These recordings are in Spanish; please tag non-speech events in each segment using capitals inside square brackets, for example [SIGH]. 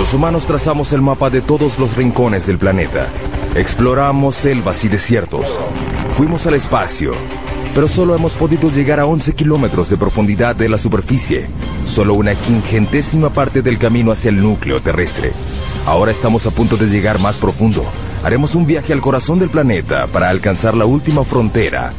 Los humanos trazamos el mapa de todos los rincones del planeta. Exploramos selvas y desiertos. Fuimos al espacio, pero solo hemos podido llegar a 11 kilómetros de profundidad de la superficie, solo una quingentésima parte del camino hacia el núcleo terrestre. Ahora estamos a punto de llegar más profundo. Haremos un viaje al corazón del planeta para alcanzar la última frontera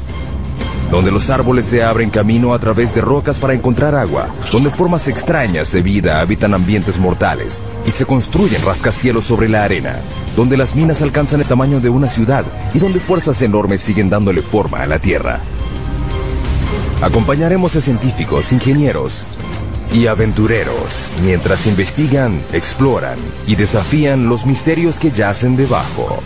donde los árboles se abren camino a través de rocas para encontrar agua, donde formas extrañas de vida habitan ambientes mortales y se construyen rascacielos sobre la arena, donde las minas alcanzan el tamaño de una ciudad y donde fuerzas enormes siguen dándole forma a la Tierra. Acompañaremos a científicos, ingenieros y aventureros mientras investigan, exploran y desafían los misterios que yacen debajo.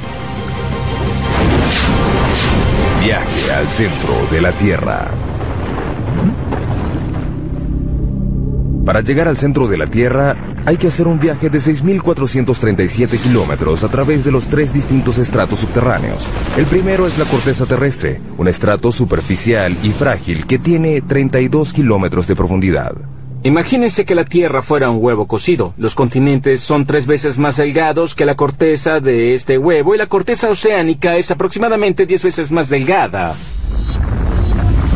Viaje al centro de la Tierra. Para llegar al centro de la Tierra hay que hacer un viaje de 6.437 kilómetros a través de los tres distintos estratos subterráneos. El primero es la corteza terrestre, un estrato superficial y frágil que tiene 32 kilómetros de profundidad. Imagínense que la Tierra fuera un huevo cocido. Los continentes son tres veces más delgados que la corteza de este huevo y la corteza oceánica es aproximadamente diez veces más delgada.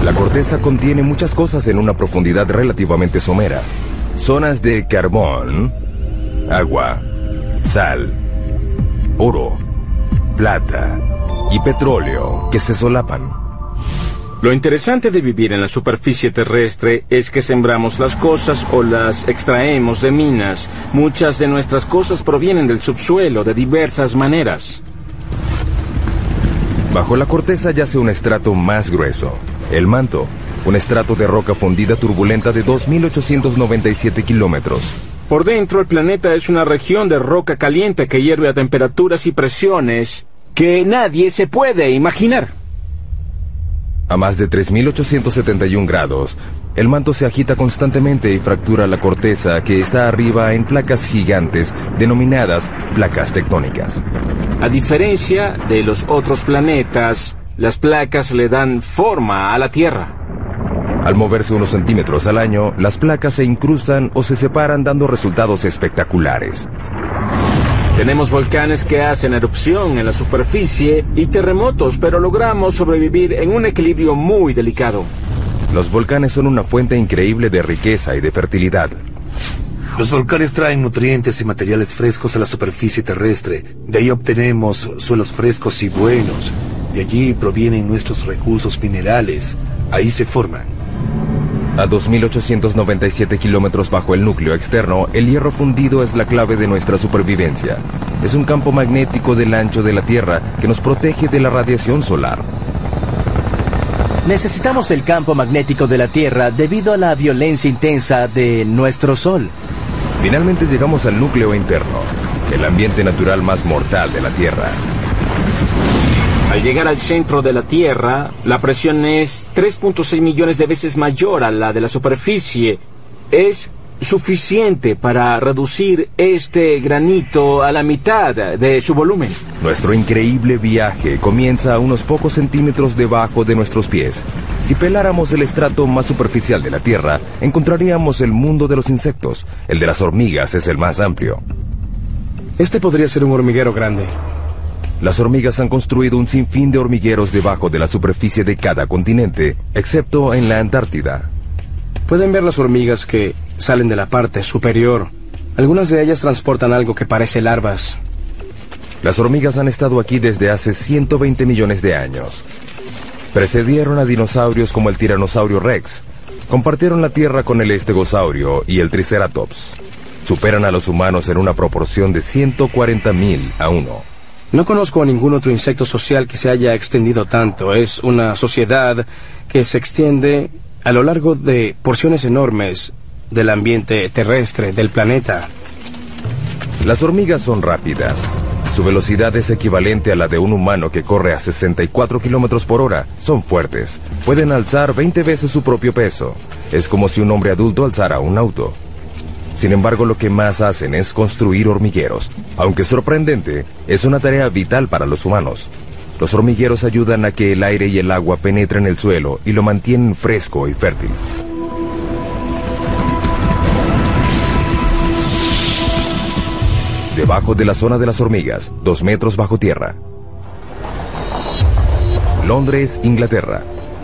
La corteza contiene muchas cosas en una profundidad relativamente somera. Zonas de carbón, agua, sal, oro, plata y petróleo que se solapan. Lo interesante de vivir en la superficie terrestre es que sembramos las cosas o las extraemos de minas. Muchas de nuestras cosas provienen del subsuelo de diversas maneras. Bajo la corteza yace un estrato más grueso, el manto, un estrato de roca fundida turbulenta de 2.897 kilómetros. Por dentro, el planeta es una región de roca caliente que hierve a temperaturas y presiones que nadie se puede imaginar. A más de 3.871 grados, el manto se agita constantemente y fractura la corteza que está arriba en placas gigantes denominadas placas tectónicas. A diferencia de los otros planetas, las placas le dan forma a la Tierra. Al moverse unos centímetros al año, las placas se incrustan o se separan dando resultados espectaculares. Tenemos volcanes que hacen erupción en la superficie y terremotos, pero logramos sobrevivir en un equilibrio muy delicado. Los volcanes son una fuente increíble de riqueza y de fertilidad. Los volcanes traen nutrientes y materiales frescos a la superficie terrestre. De ahí obtenemos suelos frescos y buenos. De allí provienen nuestros recursos minerales. Ahí se forman. A 2.897 kilómetros bajo el núcleo externo, el hierro fundido es la clave de nuestra supervivencia. Es un campo magnético del ancho de la Tierra que nos protege de la radiación solar. Necesitamos el campo magnético de la Tierra debido a la violencia intensa de nuestro Sol. Finalmente llegamos al núcleo interno, el ambiente natural más mortal de la Tierra. Al llegar al centro de la Tierra, la presión es 3.6 millones de veces mayor a la de la superficie. Es suficiente para reducir este granito a la mitad de su volumen. Nuestro increíble viaje comienza a unos pocos centímetros debajo de nuestros pies. Si peláramos el estrato más superficial de la Tierra, encontraríamos el mundo de los insectos. El de las hormigas es el más amplio. Este podría ser un hormiguero grande. Las hormigas han construido un sinfín de hormigueros debajo de la superficie de cada continente, excepto en la Antártida. Pueden ver las hormigas que salen de la parte superior. Algunas de ellas transportan algo que parece larvas. Las hormigas han estado aquí desde hace 120 millones de años. Precedieron a dinosaurios como el tiranosaurio rex. Compartieron la Tierra con el estegosaurio y el triceratops. Superan a los humanos en una proporción de 140.000 a 1. No conozco a ningún otro insecto social que se haya extendido tanto. Es una sociedad que se extiende a lo largo de porciones enormes del ambiente terrestre del planeta. Las hormigas son rápidas. Su velocidad es equivalente a la de un humano que corre a 64 kilómetros por hora. Son fuertes. Pueden alzar 20 veces su propio peso. Es como si un hombre adulto alzara un auto. Sin embargo, lo que más hacen es construir hormigueros. Aunque sorprendente, es una tarea vital para los humanos. Los hormigueros ayudan a que el aire y el agua penetren el suelo y lo mantienen fresco y fértil. debajo de la zona de las hormigas, dos metros bajo tierra. Londres, Inglaterra.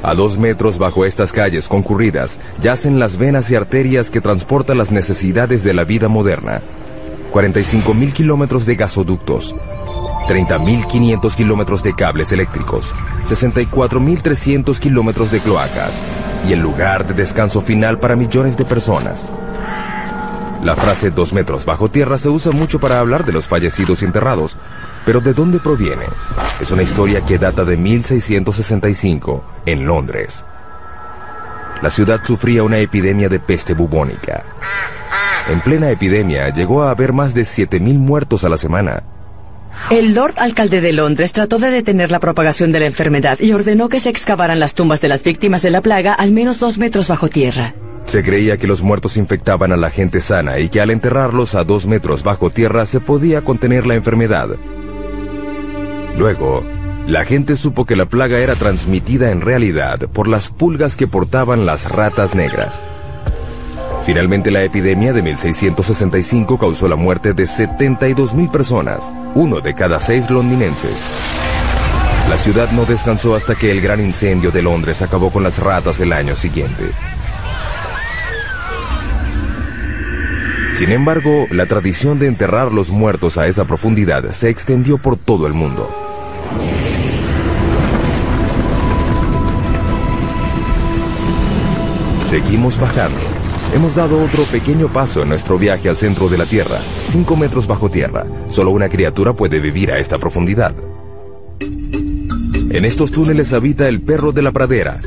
A dos metros bajo estas calles concurridas yacen las venas y arterias que transportan las necesidades de la vida moderna. 45.000 kilómetros de gasoductos, 30.500 kilómetros de cables eléctricos, 64.300 kilómetros de cloacas y el lugar de descanso final para millones de personas. La frase dos metros bajo tierra se usa mucho para hablar de los fallecidos enterrados, pero ¿de dónde proviene? Es una historia que data de 1665 en Londres. La ciudad sufría una epidemia de peste bubónica. En plena epidemia llegó a haber más de 7.000 muertos a la semana. El Lord Alcalde de Londres trató de detener la propagación de la enfermedad y ordenó que se excavaran las tumbas de las víctimas de la plaga al menos dos metros bajo tierra. Se creía que los muertos infectaban a la gente sana y que al enterrarlos a dos metros bajo tierra se podía contener la enfermedad. Luego, la gente supo que la plaga era transmitida en realidad por las pulgas que portaban las ratas negras. Finalmente la epidemia de 1665 causó la muerte de 72.000 personas, uno de cada seis londinenses. La ciudad no descansó hasta que el gran incendio de Londres acabó con las ratas el año siguiente. Sin embargo, la tradición de enterrar los muertos a esa profundidad se extendió por todo el mundo. Seguimos bajando. Hemos dado otro pequeño paso en nuestro viaje al centro de la Tierra, 5 metros bajo tierra. Solo una criatura puede vivir a esta profundidad. En estos túneles habita el perro de la pradera,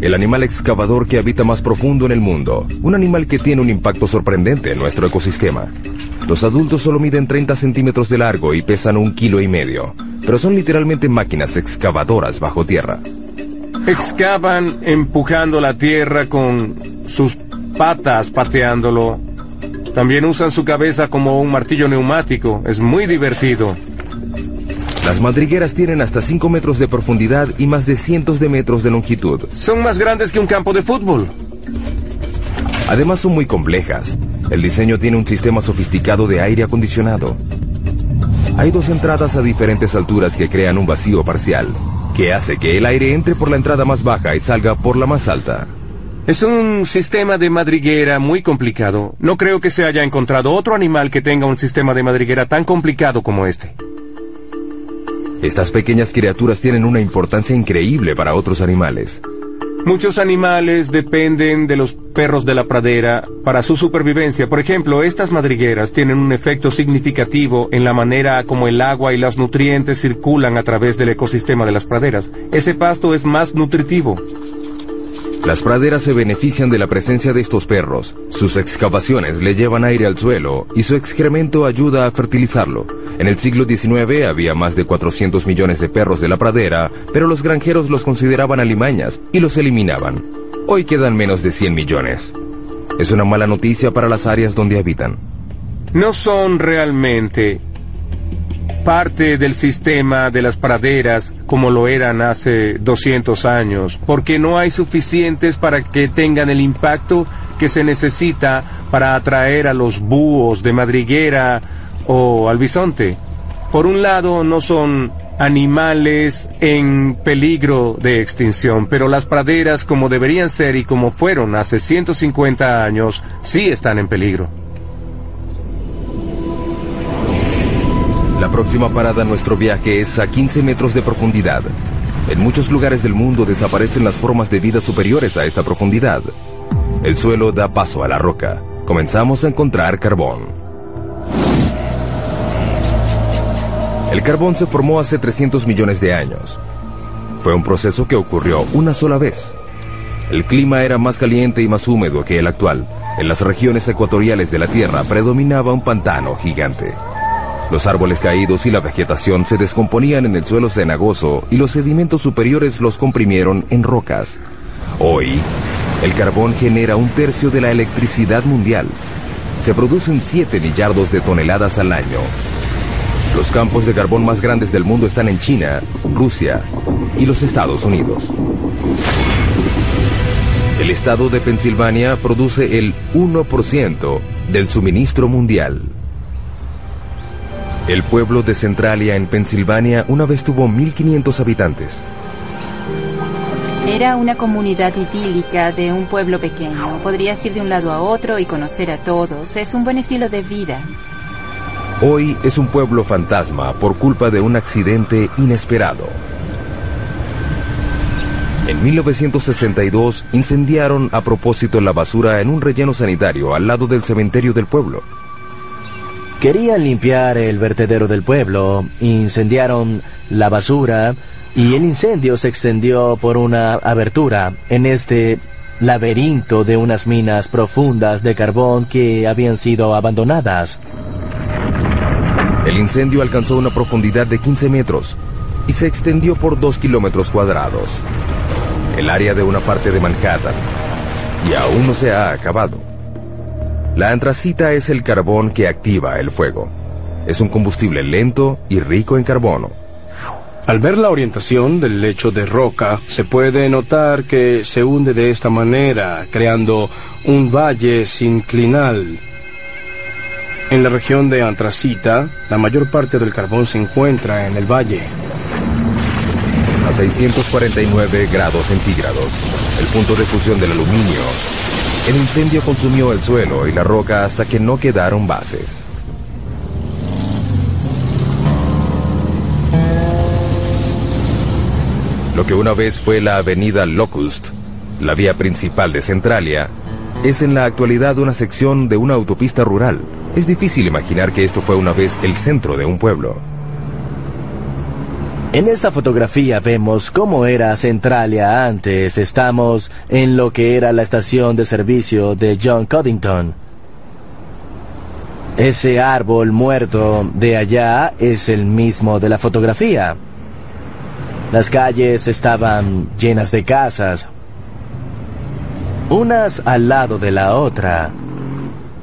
el animal excavador que habita más profundo en el mundo, un animal que tiene un impacto sorprendente en nuestro ecosistema. Los adultos solo miden 30 centímetros de largo y pesan un kilo y medio, pero son literalmente máquinas excavadoras bajo tierra. Excavan empujando la tierra con sus patas pateándolo. También usan su cabeza como un martillo neumático. Es muy divertido. Las madrigueras tienen hasta 5 metros de profundidad y más de cientos de metros de longitud. Son más grandes que un campo de fútbol. Además son muy complejas. El diseño tiene un sistema sofisticado de aire acondicionado. Hay dos entradas a diferentes alturas que crean un vacío parcial, que hace que el aire entre por la entrada más baja y salga por la más alta. Es un sistema de madriguera muy complicado. No creo que se haya encontrado otro animal que tenga un sistema de madriguera tan complicado como este. Estas pequeñas criaturas tienen una importancia increíble para otros animales. Muchos animales dependen de los perros de la pradera para su supervivencia. Por ejemplo, estas madrigueras tienen un efecto significativo en la manera como el agua y los nutrientes circulan a través del ecosistema de las praderas. Ese pasto es más nutritivo. Las praderas se benefician de la presencia de estos perros. Sus excavaciones le llevan aire al suelo y su excremento ayuda a fertilizarlo. En el siglo XIX había más de 400 millones de perros de la pradera, pero los granjeros los consideraban alimañas y los eliminaban. Hoy quedan menos de 100 millones. Es una mala noticia para las áreas donde habitan. No son realmente parte del sistema de las praderas como lo eran hace 200 años, porque no hay suficientes para que tengan el impacto que se necesita para atraer a los búhos de madriguera o al bisonte. Por un lado, no son animales en peligro de extinción, pero las praderas como deberían ser y como fueron hace 150 años, sí están en peligro. La próxima parada nuestro viaje es a 15 metros de profundidad. En muchos lugares del mundo desaparecen las formas de vida superiores a esta profundidad. El suelo da paso a la roca. Comenzamos a encontrar carbón. El carbón se formó hace 300 millones de años. Fue un proceso que ocurrió una sola vez. El clima era más caliente y más húmedo que el actual. En las regiones ecuatoriales de la Tierra predominaba un pantano gigante. Los árboles caídos y la vegetación se descomponían en el suelo cenagoso y los sedimentos superiores los comprimieron en rocas. Hoy, el carbón genera un tercio de la electricidad mundial. Se producen 7 millardos de toneladas al año. Los campos de carbón más grandes del mundo están en China, Rusia y los Estados Unidos. El estado de Pensilvania produce el 1% del suministro mundial. El pueblo de Centralia en Pensilvania una vez tuvo 1.500 habitantes. Era una comunidad idílica de un pueblo pequeño. Podrías ir de un lado a otro y conocer a todos. Es un buen estilo de vida. Hoy es un pueblo fantasma por culpa de un accidente inesperado. En 1962 incendiaron a propósito la basura en un relleno sanitario al lado del cementerio del pueblo. Querían limpiar el vertedero del pueblo, incendiaron la basura y el incendio se extendió por una abertura en este laberinto de unas minas profundas de carbón que habían sido abandonadas. El incendio alcanzó una profundidad de 15 metros y se extendió por 2 kilómetros cuadrados. El área de una parte de Manhattan. Y aún no se ha acabado. La antracita es el carbón que activa el fuego. Es un combustible lento y rico en carbono. Al ver la orientación del lecho de roca, se puede notar que se hunde de esta manera, creando un valle sinclinal. En la región de Antracita, la mayor parte del carbón se encuentra en el valle. A 649 grados centígrados, el punto de fusión del aluminio, el incendio consumió el suelo y la roca hasta que no quedaron bases. Lo que una vez fue la avenida Locust, la vía principal de Centralia, es en la actualidad una sección de una autopista rural. Es difícil imaginar que esto fue una vez el centro de un pueblo. En esta fotografía vemos cómo era Centralia antes. Estamos en lo que era la estación de servicio de John Coddington. Ese árbol muerto de allá es el mismo de la fotografía. Las calles estaban llenas de casas, unas al lado de la otra.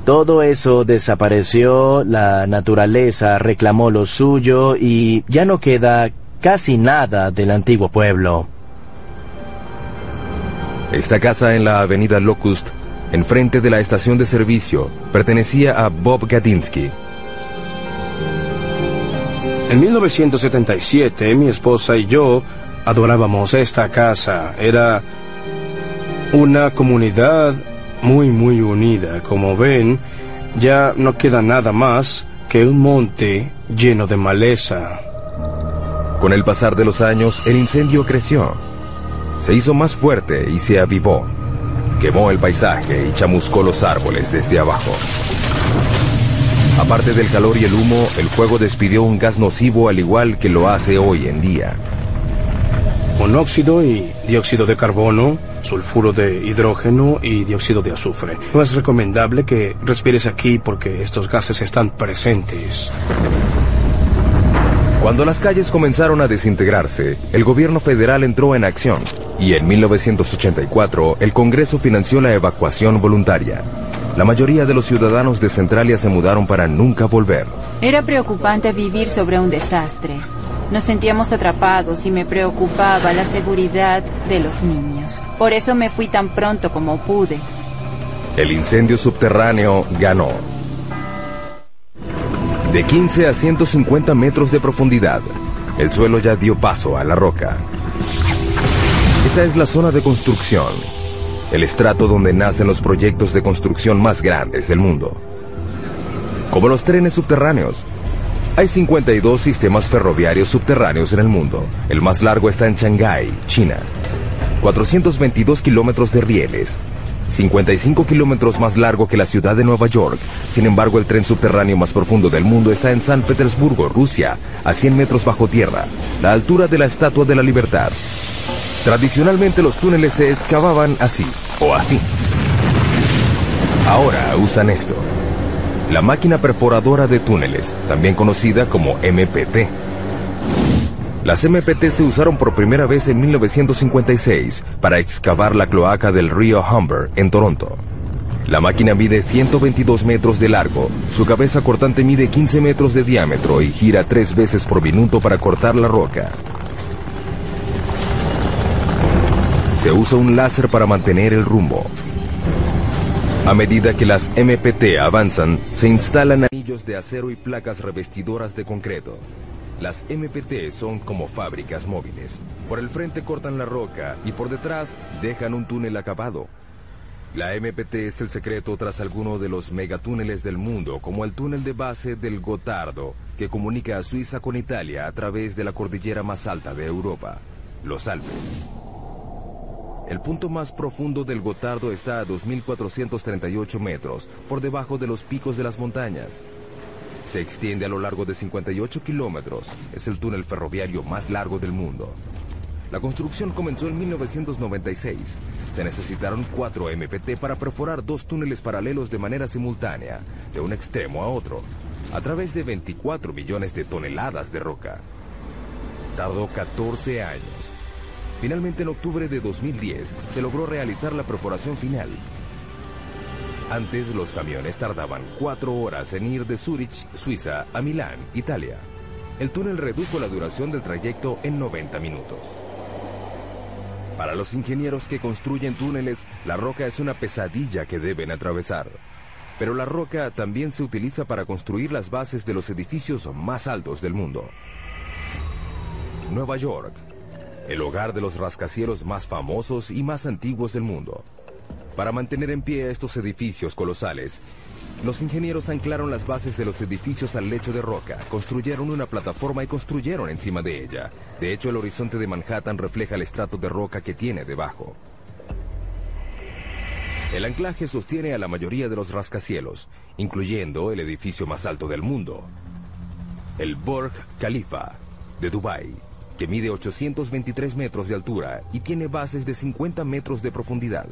Todo eso desapareció, la naturaleza reclamó lo suyo y ya no queda casi nada del antiguo pueblo. Esta casa en la avenida Locust, enfrente de la estación de servicio, pertenecía a Bob Gadinsky, En 1977 mi esposa y yo adorábamos esta casa. Era una comunidad muy muy unida. Como ven, ya no queda nada más que un monte lleno de maleza. Con el pasar de los años, el incendio creció. Se hizo más fuerte y se avivó. Quemó el paisaje y chamuscó los árboles desde abajo. Aparte del calor y el humo, el fuego despidió un gas nocivo al igual que lo hace hoy en día. Monóxido y dióxido de carbono, sulfuro de hidrógeno y dióxido de azufre. No es recomendable que respires aquí porque estos gases están presentes. Cuando las calles comenzaron a desintegrarse, el gobierno federal entró en acción y en 1984 el Congreso financió la evacuación voluntaria. La mayoría de los ciudadanos de Centralia se mudaron para nunca volver. Era preocupante vivir sobre un desastre. Nos sentíamos atrapados y me preocupaba la seguridad de los niños. Por eso me fui tan pronto como pude. El incendio subterráneo ganó. De 15 a 150 metros de profundidad, el suelo ya dio paso a la roca. Esta es la zona de construcción, el estrato donde nacen los proyectos de construcción más grandes del mundo. Como los trenes subterráneos, hay 52 sistemas ferroviarios subterráneos en el mundo. El más largo está en Shanghái, China. 422 kilómetros de rieles. 55 kilómetros más largo que la ciudad de Nueva York. Sin embargo, el tren subterráneo más profundo del mundo está en San Petersburgo, Rusia, a 100 metros bajo tierra, la altura de la Estatua de la Libertad. Tradicionalmente los túneles se excavaban así o así. Ahora usan esto. La máquina perforadora de túneles, también conocida como MPT. Las MPT se usaron por primera vez en 1956 para excavar la cloaca del río Humber en Toronto. La máquina mide 122 metros de largo, su cabeza cortante mide 15 metros de diámetro y gira tres veces por minuto para cortar la roca. Se usa un láser para mantener el rumbo. A medida que las MPT avanzan, se instalan anillos de acero y placas revestidoras de concreto. Las MPT son como fábricas móviles. Por el frente cortan la roca y por detrás dejan un túnel acabado. La MPT es el secreto tras alguno de los megatúneles del mundo, como el túnel de base del Gotardo, que comunica a Suiza con Italia a través de la cordillera más alta de Europa, los Alpes. El punto más profundo del Gotardo está a 2.438 metros, por debajo de los picos de las montañas. Se extiende a lo largo de 58 kilómetros. Es el túnel ferroviario más largo del mundo. La construcción comenzó en 1996. Se necesitaron cuatro MPT para perforar dos túneles paralelos de manera simultánea, de un extremo a otro, a través de 24 millones de toneladas de roca. Tardó 14 años. Finalmente, en octubre de 2010, se logró realizar la perforación final. Antes, los camiones tardaban cuatro horas en ir de Zurich, Suiza, a Milán, Italia. El túnel redujo la duración del trayecto en 90 minutos. Para los ingenieros que construyen túneles, la roca es una pesadilla que deben atravesar. Pero la roca también se utiliza para construir las bases de los edificios más altos del mundo. Nueva York, el hogar de los rascacielos más famosos y más antiguos del mundo. Para mantener en pie estos edificios colosales, los ingenieros anclaron las bases de los edificios al lecho de roca, construyeron una plataforma y construyeron encima de ella. De hecho, el horizonte de Manhattan refleja el estrato de roca que tiene debajo. El anclaje sostiene a la mayoría de los rascacielos, incluyendo el edificio más alto del mundo, el Burj Khalifa de Dubái, que mide 823 metros de altura y tiene bases de 50 metros de profundidad.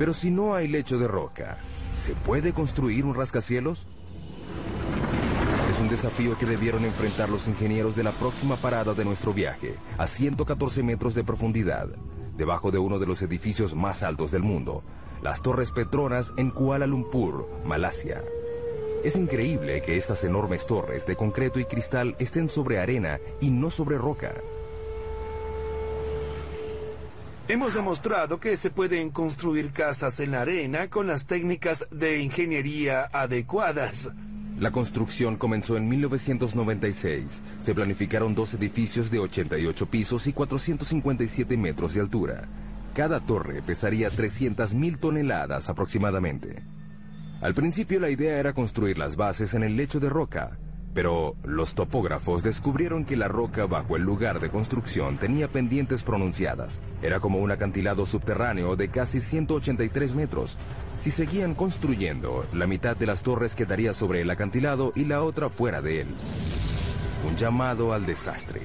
Pero si no hay lecho de roca, ¿se puede construir un rascacielos? Es un desafío que debieron enfrentar los ingenieros de la próxima parada de nuestro viaje, a 114 metros de profundidad, debajo de uno de los edificios más altos del mundo, las Torres Petronas en Kuala Lumpur, Malasia. Es increíble que estas enormes torres de concreto y cristal estén sobre arena y no sobre roca. Hemos demostrado que se pueden construir casas en la arena con las técnicas de ingeniería adecuadas. La construcción comenzó en 1996. Se planificaron dos edificios de 88 pisos y 457 metros de altura. Cada torre pesaría 300.000 toneladas aproximadamente. Al principio la idea era construir las bases en el lecho de roca, pero los topógrafos descubrieron que la roca bajo el lugar de construcción tenía pendientes pronunciadas. Era como un acantilado subterráneo de casi 183 metros. Si seguían construyendo, la mitad de las torres quedaría sobre el acantilado y la otra fuera de él. Un llamado al desastre.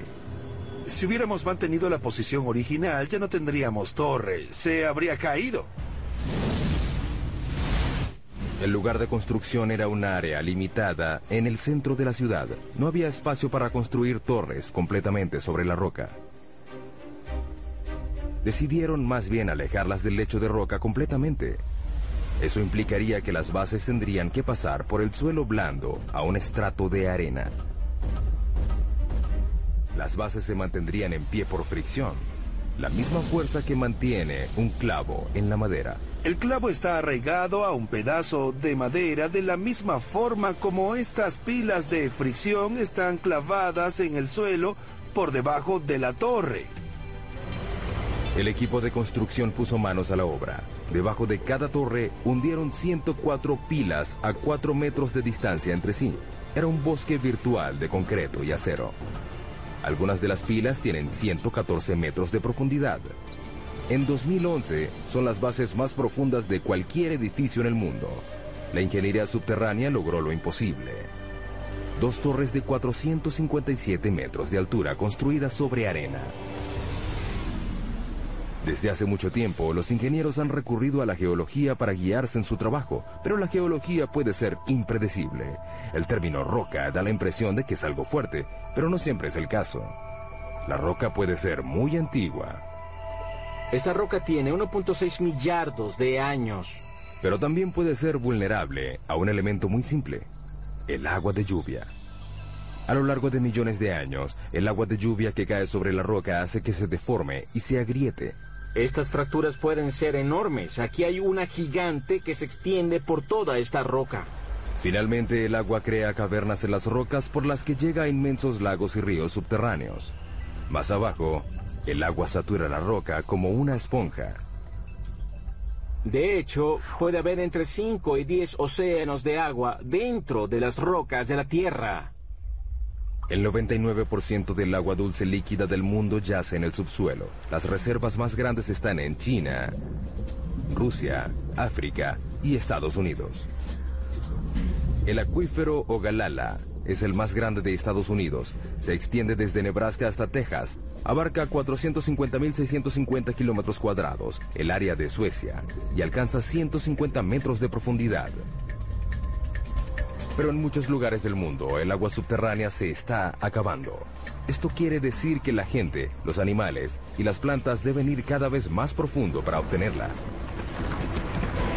Si hubiéramos mantenido la posición original, ya no tendríamos torre. Se habría caído. El lugar de construcción era un área limitada en el centro de la ciudad. No había espacio para construir torres completamente sobre la roca. Decidieron más bien alejarlas del lecho de roca completamente. Eso implicaría que las bases tendrían que pasar por el suelo blando a un estrato de arena. Las bases se mantendrían en pie por fricción, la misma fuerza que mantiene un clavo en la madera. El clavo está arraigado a un pedazo de madera de la misma forma como estas pilas de fricción están clavadas en el suelo por debajo de la torre. El equipo de construcción puso manos a la obra. Debajo de cada torre hundieron 104 pilas a 4 metros de distancia entre sí. Era un bosque virtual de concreto y acero. Algunas de las pilas tienen 114 metros de profundidad. En 2011 son las bases más profundas de cualquier edificio en el mundo. La ingeniería subterránea logró lo imposible. Dos torres de 457 metros de altura construidas sobre arena. Desde hace mucho tiempo, los ingenieros han recurrido a la geología para guiarse en su trabajo, pero la geología puede ser impredecible. El término roca da la impresión de que es algo fuerte, pero no siempre es el caso. La roca puede ser muy antigua. Esta roca tiene 1.6 millardos de años. Pero también puede ser vulnerable a un elemento muy simple, el agua de lluvia. A lo largo de millones de años, el agua de lluvia que cae sobre la roca hace que se deforme y se agriete. Estas fracturas pueden ser enormes. Aquí hay una gigante que se extiende por toda esta roca. Finalmente, el agua crea cavernas en las rocas por las que llega a inmensos lagos y ríos subterráneos. Más abajo, el agua satura la roca como una esponja. De hecho, puede haber entre 5 y 10 océanos de agua dentro de las rocas de la Tierra. El 99% del agua dulce líquida del mundo yace en el subsuelo. Las reservas más grandes están en China, Rusia, África y Estados Unidos. El acuífero Ogalala es el más grande de Estados Unidos. Se extiende desde Nebraska hasta Texas. Abarca 450.650 kilómetros cuadrados, el área de Suecia, y alcanza 150 metros de profundidad. Pero en muchos lugares del mundo el agua subterránea se está acabando. Esto quiere decir que la gente, los animales y las plantas deben ir cada vez más profundo para obtenerla.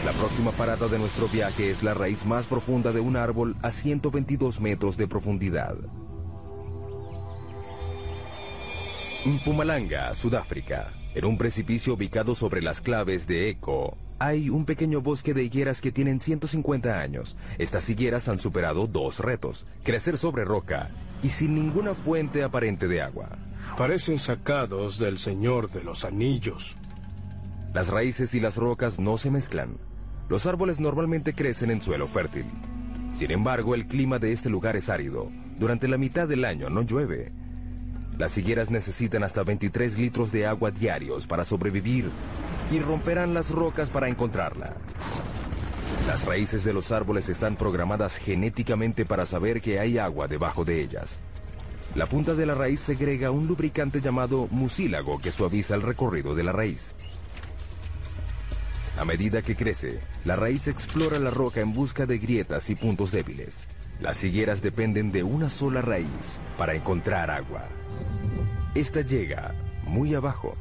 La próxima parada de nuestro viaje es la raíz más profunda de un árbol a 122 metros de profundidad. Mpumalanga, Sudáfrica. En un precipicio ubicado sobre las claves de Eco, hay un pequeño bosque de higueras que tienen 150 años. Estas higueras han superado dos retos, crecer sobre roca y sin ninguna fuente aparente de agua. Parecen sacados del Señor de los Anillos. Las raíces y las rocas no se mezclan. Los árboles normalmente crecen en suelo fértil. Sin embargo, el clima de este lugar es árido. Durante la mitad del año no llueve. Las higueras necesitan hasta 23 litros de agua diarios para sobrevivir y romperán las rocas para encontrarla. Las raíces de los árboles están programadas genéticamente para saber que hay agua debajo de ellas. La punta de la raíz segrega un lubricante llamado mucílago que suaviza el recorrido de la raíz. A medida que crece, la raíz explora la roca en busca de grietas y puntos débiles. Las higueras dependen de una sola raíz para encontrar agua. Esta llega muy abajo.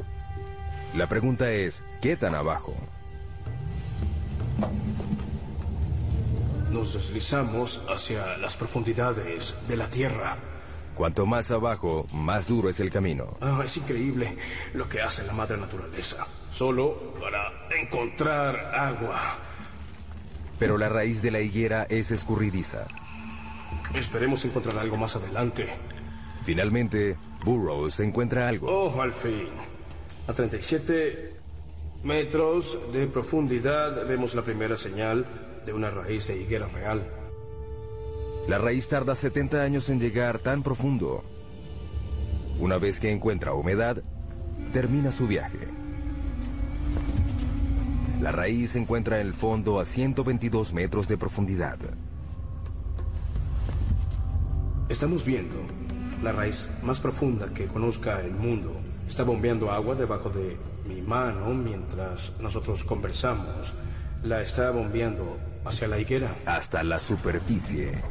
La pregunta es, ¿qué tan abajo? Nos deslizamos hacia las profundidades de la Tierra. Cuanto más abajo, más duro es el camino. Ah, es increíble lo que hace la madre naturaleza. Solo para encontrar agua. Pero la raíz de la higuera es escurridiza. Esperemos encontrar algo más adelante. Finalmente, Burroughs encuentra algo. Oh, al fin. A 37 metros de profundidad vemos la primera señal de una raíz de higuera real. La raíz tarda 70 años en llegar tan profundo. Una vez que encuentra humedad, termina su viaje. La raíz se encuentra en el fondo a 122 metros de profundidad. Estamos viendo la raíz más profunda que conozca el mundo. Está bombeando agua debajo de mi mano mientras nosotros conversamos. La está bombeando hacia la higuera. Hasta la superficie.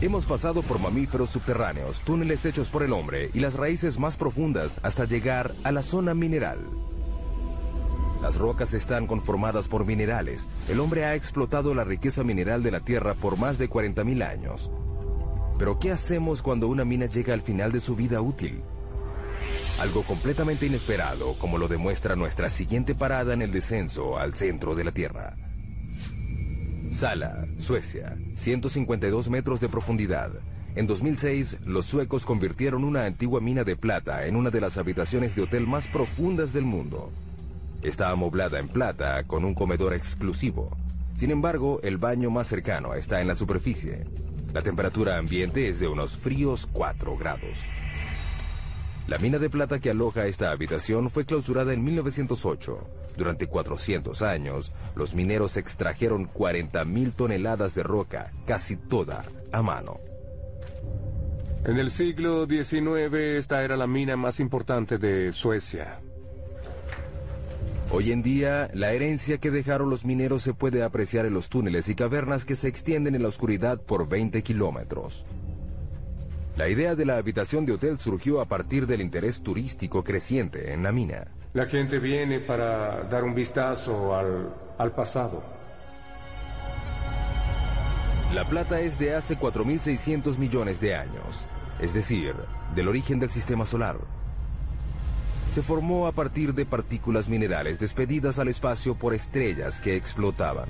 Hemos pasado por mamíferos subterráneos, túneles hechos por el hombre y las raíces más profundas hasta llegar a la zona mineral. Las rocas están conformadas por minerales. El hombre ha explotado la riqueza mineral de la Tierra por más de 40.000 años. Pero ¿qué hacemos cuando una mina llega al final de su vida útil? Algo completamente inesperado, como lo demuestra nuestra siguiente parada en el descenso al centro de la Tierra. Sala, Suecia, 152 metros de profundidad. En 2006, los suecos convirtieron una antigua mina de plata en una de las habitaciones de hotel más profundas del mundo. Está amoblada en plata con un comedor exclusivo. Sin embargo, el baño más cercano está en la superficie. La temperatura ambiente es de unos fríos 4 grados. La mina de plata que aloja esta habitación fue clausurada en 1908. Durante 400 años, los mineros extrajeron 40.000 toneladas de roca, casi toda a mano. En el siglo XIX esta era la mina más importante de Suecia. Hoy en día, la herencia que dejaron los mineros se puede apreciar en los túneles y cavernas que se extienden en la oscuridad por 20 kilómetros. La idea de la habitación de hotel surgió a partir del interés turístico creciente en la mina. La gente viene para dar un vistazo al, al pasado. La plata es de hace 4.600 millones de años, es decir, del origen del sistema solar. se formó a partir de partículas minerales despedidas al espacio por estrellas que explotaban.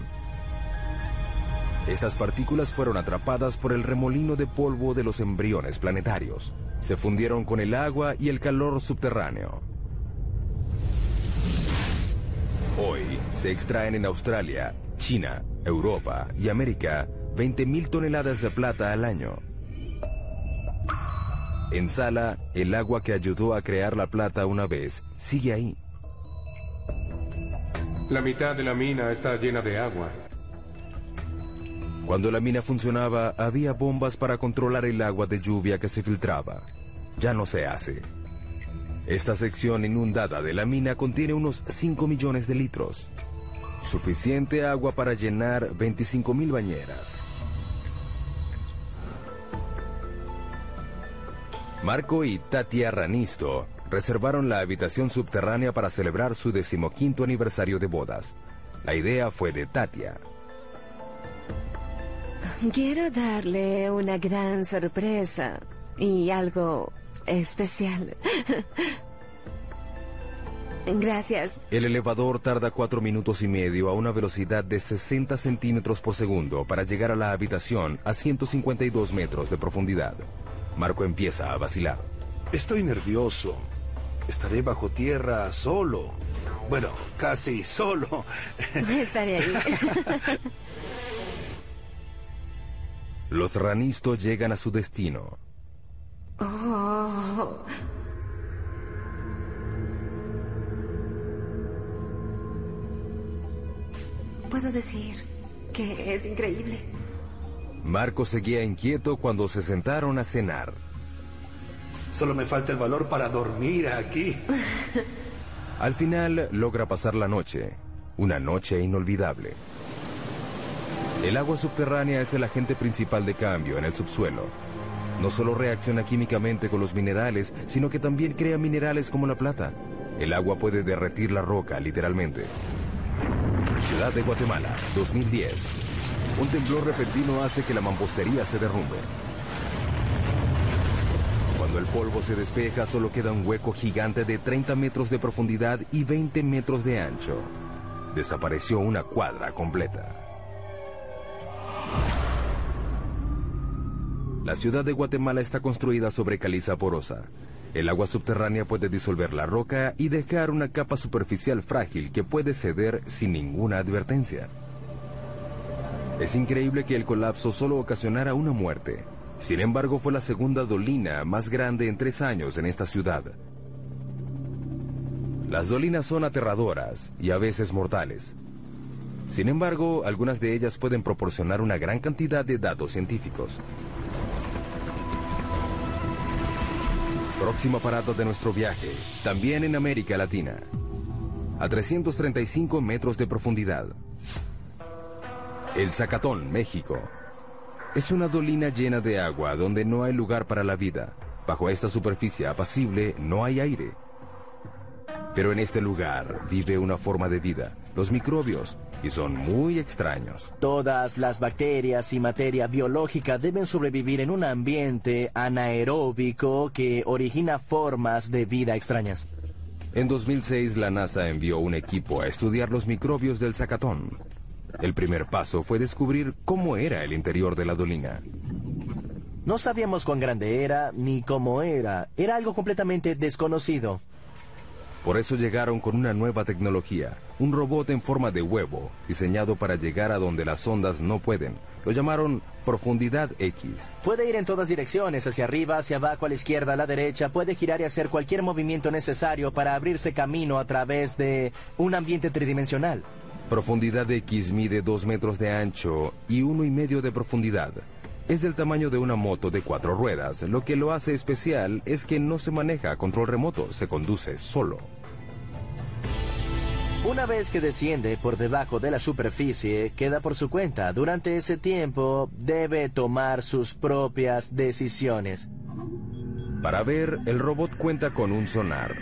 Estas partículas fueron atrapadas por el remolino de polvo de los embriones planetarios. Se fundieron con el agua y el calor subterráneo. Hoy se extraen en Australia, China, Europa y América 20.000 toneladas de plata al año. En Sala, el agua que ayudó a crear la plata una vez sigue ahí. La mitad de la mina está llena de agua. Cuando la mina funcionaba, había bombas para controlar el agua de lluvia que se filtraba. Ya no se hace. Esta sección inundada de la mina contiene unos 5 millones de litros. Suficiente agua para llenar 25.000 bañeras. Marco y Tatia Ranisto reservaron la habitación subterránea para celebrar su decimoquinto aniversario de bodas. La idea fue de Tatia. Quiero darle una gran sorpresa y algo especial. [LAUGHS] Gracias. El elevador tarda cuatro minutos y medio a una velocidad de 60 centímetros por segundo para llegar a la habitación a 152 metros de profundidad. Marco empieza a vacilar. Estoy nervioso. Estaré bajo tierra solo. Bueno, casi solo. Estaré ahí. [LAUGHS] Los ranistos llegan a su destino. Oh. Puedo decir que es increíble. Marco seguía inquieto cuando se sentaron a cenar. Solo me falta el valor para dormir aquí. Al final logra pasar la noche, una noche inolvidable. El agua subterránea es el agente principal de cambio en el subsuelo. No solo reacciona químicamente con los minerales, sino que también crea minerales como la plata. El agua puede derretir la roca, literalmente. Ciudad de Guatemala, 2010. Un temblor repentino hace que la mampostería se derrumbe. Cuando el polvo se despeja, solo queda un hueco gigante de 30 metros de profundidad y 20 metros de ancho. Desapareció una cuadra completa. La ciudad de Guatemala está construida sobre caliza porosa. El agua subterránea puede disolver la roca y dejar una capa superficial frágil que puede ceder sin ninguna advertencia. Es increíble que el colapso solo ocasionara una muerte. Sin embargo, fue la segunda dolina más grande en tres años en esta ciudad. Las dolinas son aterradoras y a veces mortales. Sin embargo, algunas de ellas pueden proporcionar una gran cantidad de datos científicos. Próxima parada de nuestro viaje, también en América Latina. A 335 metros de profundidad. El Zacatón, México. Es una dolina llena de agua donde no hay lugar para la vida. Bajo esta superficie apacible no hay aire. Pero en este lugar vive una forma de vida, los microbios, y son muy extraños. Todas las bacterias y materia biológica deben sobrevivir en un ambiente anaeróbico que origina formas de vida extrañas. En 2006 la NASA envió un equipo a estudiar los microbios del Zacatón. El primer paso fue descubrir cómo era el interior de la dolina. No sabíamos cuán grande era ni cómo era. Era algo completamente desconocido. Por eso llegaron con una nueva tecnología, un robot en forma de huevo, diseñado para llegar a donde las ondas no pueden. Lo llamaron Profundidad X. Puede ir en todas direcciones, hacia arriba, hacia abajo, a la izquierda, a la derecha, puede girar y hacer cualquier movimiento necesario para abrirse camino a través de un ambiente tridimensional. Profundidad X mide 2 metros de ancho y uno y medio de profundidad. Es del tamaño de una moto de cuatro ruedas. Lo que lo hace especial es que no se maneja a control remoto, se conduce solo. Una vez que desciende por debajo de la superficie, queda por su cuenta. Durante ese tiempo debe tomar sus propias decisiones. Para ver, el robot cuenta con un sonar.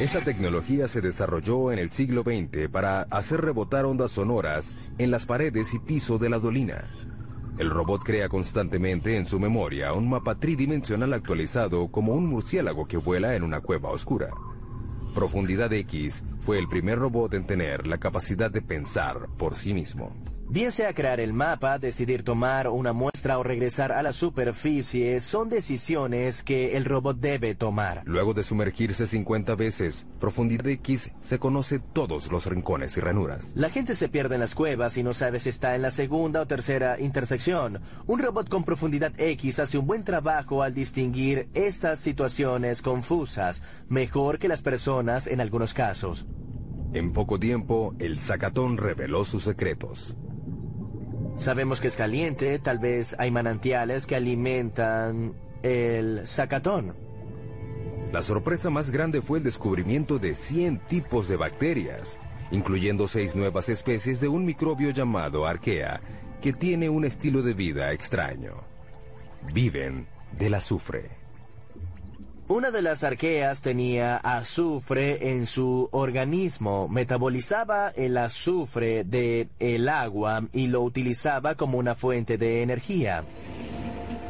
Esta tecnología se desarrolló en el siglo XX para hacer rebotar ondas sonoras en las paredes y piso de la dolina. El robot crea constantemente en su memoria un mapa tridimensional actualizado como un murciélago que vuela en una cueva oscura. Profundidad X fue el primer robot en tener la capacidad de pensar por sí mismo. Bien sea crear el mapa, decidir tomar una muestra o regresar a la superficie, son decisiones que el robot debe tomar. Luego de sumergirse 50 veces, Profundidad X se conoce todos los rincones y ranuras. La gente se pierde en las cuevas y no sabe si está en la segunda o tercera intersección. Un robot con profundidad X hace un buen trabajo al distinguir estas situaciones confusas, mejor que las personas en algunos casos. En poco tiempo, el Zacatón reveló sus secretos. Sabemos que es caliente, tal vez hay manantiales que alimentan el Zacatón. La sorpresa más grande fue el descubrimiento de 100 tipos de bacterias, incluyendo seis nuevas especies de un microbio llamado arquea, que tiene un estilo de vida extraño. Viven del azufre. Una de las arqueas tenía azufre en su organismo, metabolizaba el azufre de el agua y lo utilizaba como una fuente de energía.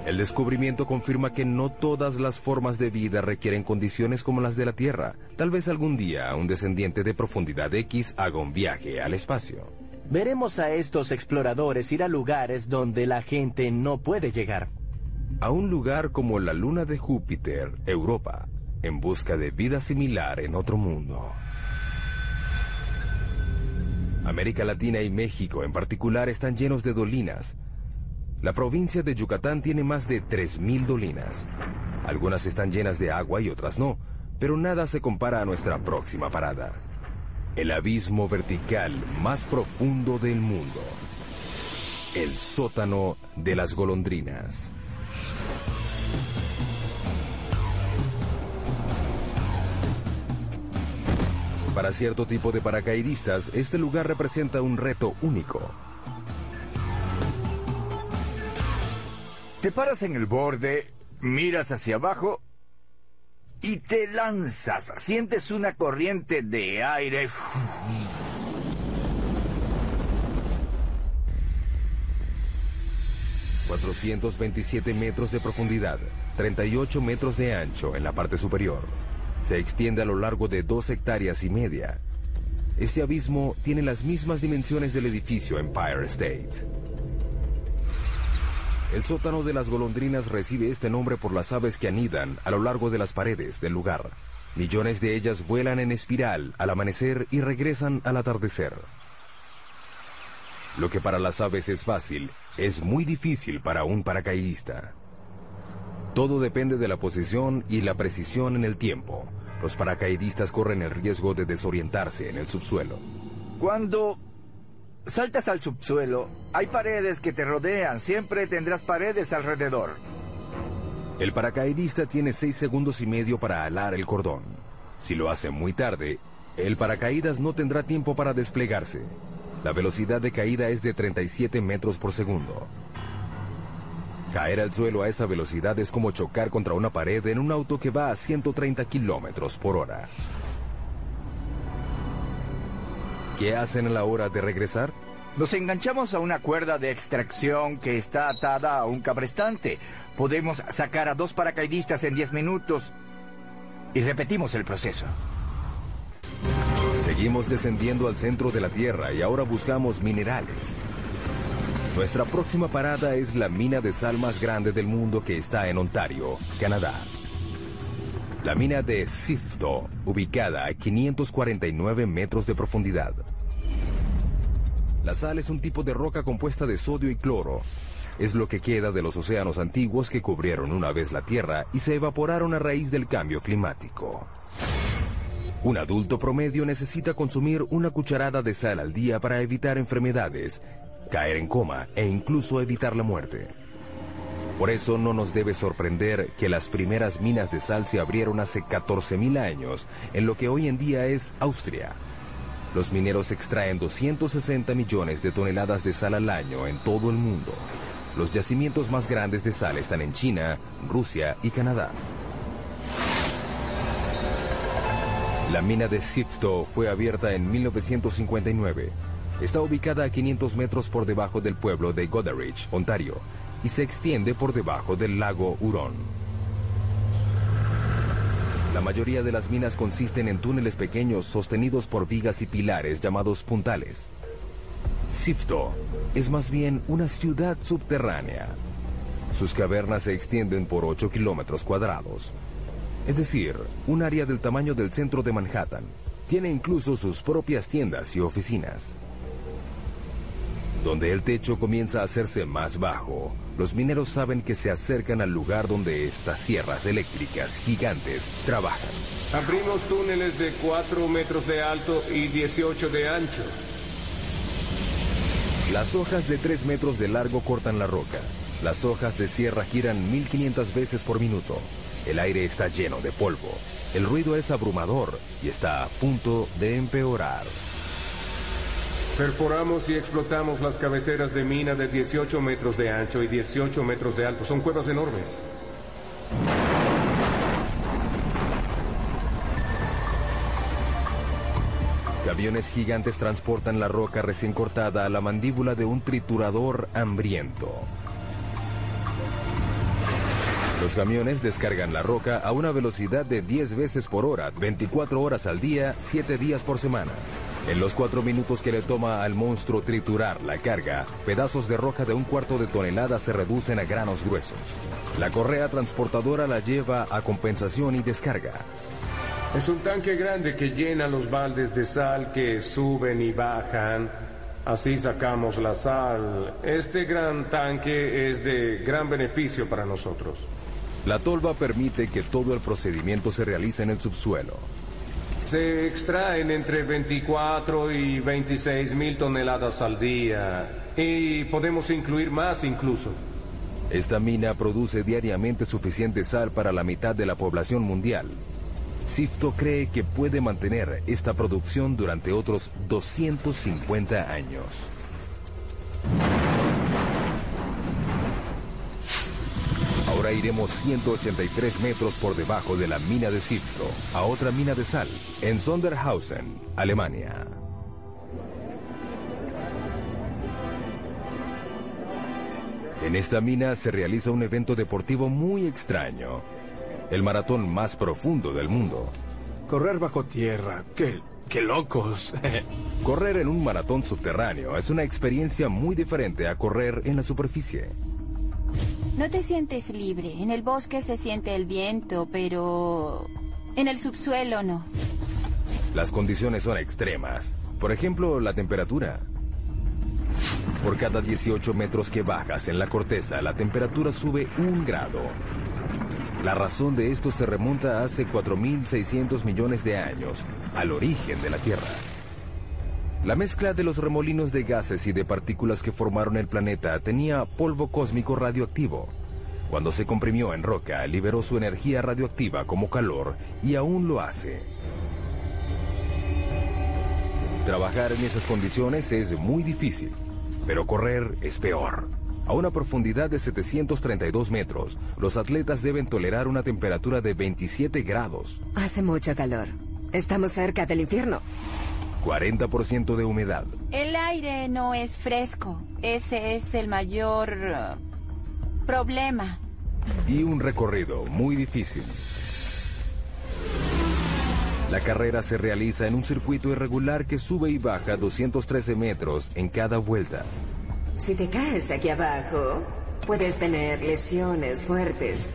El descubrimiento confirma que no todas las formas de vida requieren condiciones como las de la Tierra. Tal vez algún día un descendiente de profundidad X haga un viaje al espacio. Veremos a estos exploradores ir a lugares donde la gente no puede llegar a un lugar como la luna de Júpiter, Europa, en busca de vida similar en otro mundo. América Latina y México en particular están llenos de dolinas. La provincia de Yucatán tiene más de 3.000 dolinas. Algunas están llenas de agua y otras no, pero nada se compara a nuestra próxima parada. El abismo vertical más profundo del mundo. El sótano de las golondrinas. Para cierto tipo de paracaidistas, este lugar representa un reto único. Te paras en el borde, miras hacia abajo y te lanzas. Sientes una corriente de aire. ...427 metros de profundidad... ...38 metros de ancho en la parte superior... Se extiende a lo largo de dos hectáreas y media. Este abismo tiene las mismas dimensiones del edificio Empire State. El sótano de las golondrinas recibe este nombre por las aves que anidan a lo largo de las paredes del lugar. Millones de ellas vuelan en espiral al amanecer y regresan al atardecer. Lo que para las aves es fácil, es muy difícil para un paracaidista. Todo depende de la posición y la precisión en el tiempo. Los paracaidistas corren el riesgo de desorientarse en el subsuelo. Cuando saltas al subsuelo, hay paredes que te rodean. Siempre tendrás paredes alrededor. El paracaidista tiene seis segundos y medio para alar el cordón. Si lo hace muy tarde, el paracaídas no tendrá tiempo para desplegarse. La velocidad de caída es de 37 metros por segundo. Caer al suelo a esa velocidad es como chocar contra una pared en un auto que va a 130 kilómetros por hora. ¿Qué hacen a la hora de regresar? Nos enganchamos a una cuerda de extracción que está atada a un cabrestante. Podemos sacar a dos paracaidistas en 10 minutos y repetimos el proceso. Seguimos descendiendo al centro de la Tierra y ahora buscamos minerales. Nuestra próxima parada es la mina de sal más grande del mundo que está en Ontario, Canadá. La mina de Sifto, ubicada a 549 metros de profundidad. La sal es un tipo de roca compuesta de sodio y cloro. Es lo que queda de los océanos antiguos que cubrieron una vez la Tierra y se evaporaron a raíz del cambio climático. Un adulto promedio necesita consumir una cucharada de sal al día para evitar enfermedades caer en coma e incluso evitar la muerte. Por eso no nos debe sorprender que las primeras minas de sal se abrieron hace 14.000 años en lo que hoy en día es Austria. Los mineros extraen 260 millones de toneladas de sal al año en todo el mundo. Los yacimientos más grandes de sal están en China, Rusia y Canadá. La mina de Sifto fue abierta en 1959 Está ubicada a 500 metros por debajo del pueblo de Goderich, Ontario, y se extiende por debajo del lago Huron. La mayoría de las minas consisten en túneles pequeños sostenidos por vigas y pilares llamados puntales. Sifto es más bien una ciudad subterránea. Sus cavernas se extienden por 8 kilómetros cuadrados, es decir, un área del tamaño del centro de Manhattan. Tiene incluso sus propias tiendas y oficinas. Donde el techo comienza a hacerse más bajo, los mineros saben que se acercan al lugar donde estas sierras eléctricas gigantes trabajan. Abrimos túneles de 4 metros de alto y 18 de ancho. Las hojas de 3 metros de largo cortan la roca. Las hojas de sierra giran 1500 veces por minuto. El aire está lleno de polvo. El ruido es abrumador y está a punto de empeorar. Perforamos y explotamos las cabeceras de mina de 18 metros de ancho y 18 metros de alto. Son cuevas enormes. Camiones gigantes transportan la roca recién cortada a la mandíbula de un triturador hambriento. Los camiones descargan la roca a una velocidad de 10 veces por hora, 24 horas al día, 7 días por semana. En los 4 minutos que le toma al monstruo triturar la carga, pedazos de roca de un cuarto de tonelada se reducen a granos gruesos. La correa transportadora la lleva a compensación y descarga. Es un tanque grande que llena los baldes de sal que suben y bajan. Así sacamos la sal. Este gran tanque es de gran beneficio para nosotros. La tolva permite que todo el procedimiento se realice en el subsuelo. Se extraen entre 24 y 26 mil toneladas al día y podemos incluir más incluso. Esta mina produce diariamente suficiente sal para la mitad de la población mundial. Sifto cree que puede mantener esta producción durante otros 250 años. Ahora iremos 183 metros por debajo de la mina de Sifto, a otra mina de sal, en Sonderhausen, Alemania. En esta mina se realiza un evento deportivo muy extraño, el maratón más profundo del mundo. Correr bajo tierra, qué, qué locos. correr en un maratón subterráneo es una experiencia muy diferente a correr en la superficie. No te sientes libre. En el bosque se siente el viento, pero en el subsuelo no. Las condiciones son extremas. Por ejemplo, la temperatura. Por cada 18 metros que bajas en la corteza, la temperatura sube un grado. La razón de esto se remonta a hace 4.600 millones de años, al origen de la Tierra. La mezcla de los remolinos de gases y de partículas que formaron el planeta tenía polvo cósmico radioactivo. Cuando se comprimió en roca, liberó su energía radioactiva como calor y aún lo hace. Trabajar en esas condiciones es muy difícil, pero correr es peor. A una profundidad de 732 metros, los atletas deben tolerar una temperatura de 27 grados. Hace mucho calor. Estamos cerca del infierno. 40% de humedad. El aire no es fresco. Ese es el mayor uh, problema. Y un recorrido muy difícil. La carrera se realiza en un circuito irregular que sube y baja 213 metros en cada vuelta. Si te caes aquí abajo, puedes tener lesiones fuertes.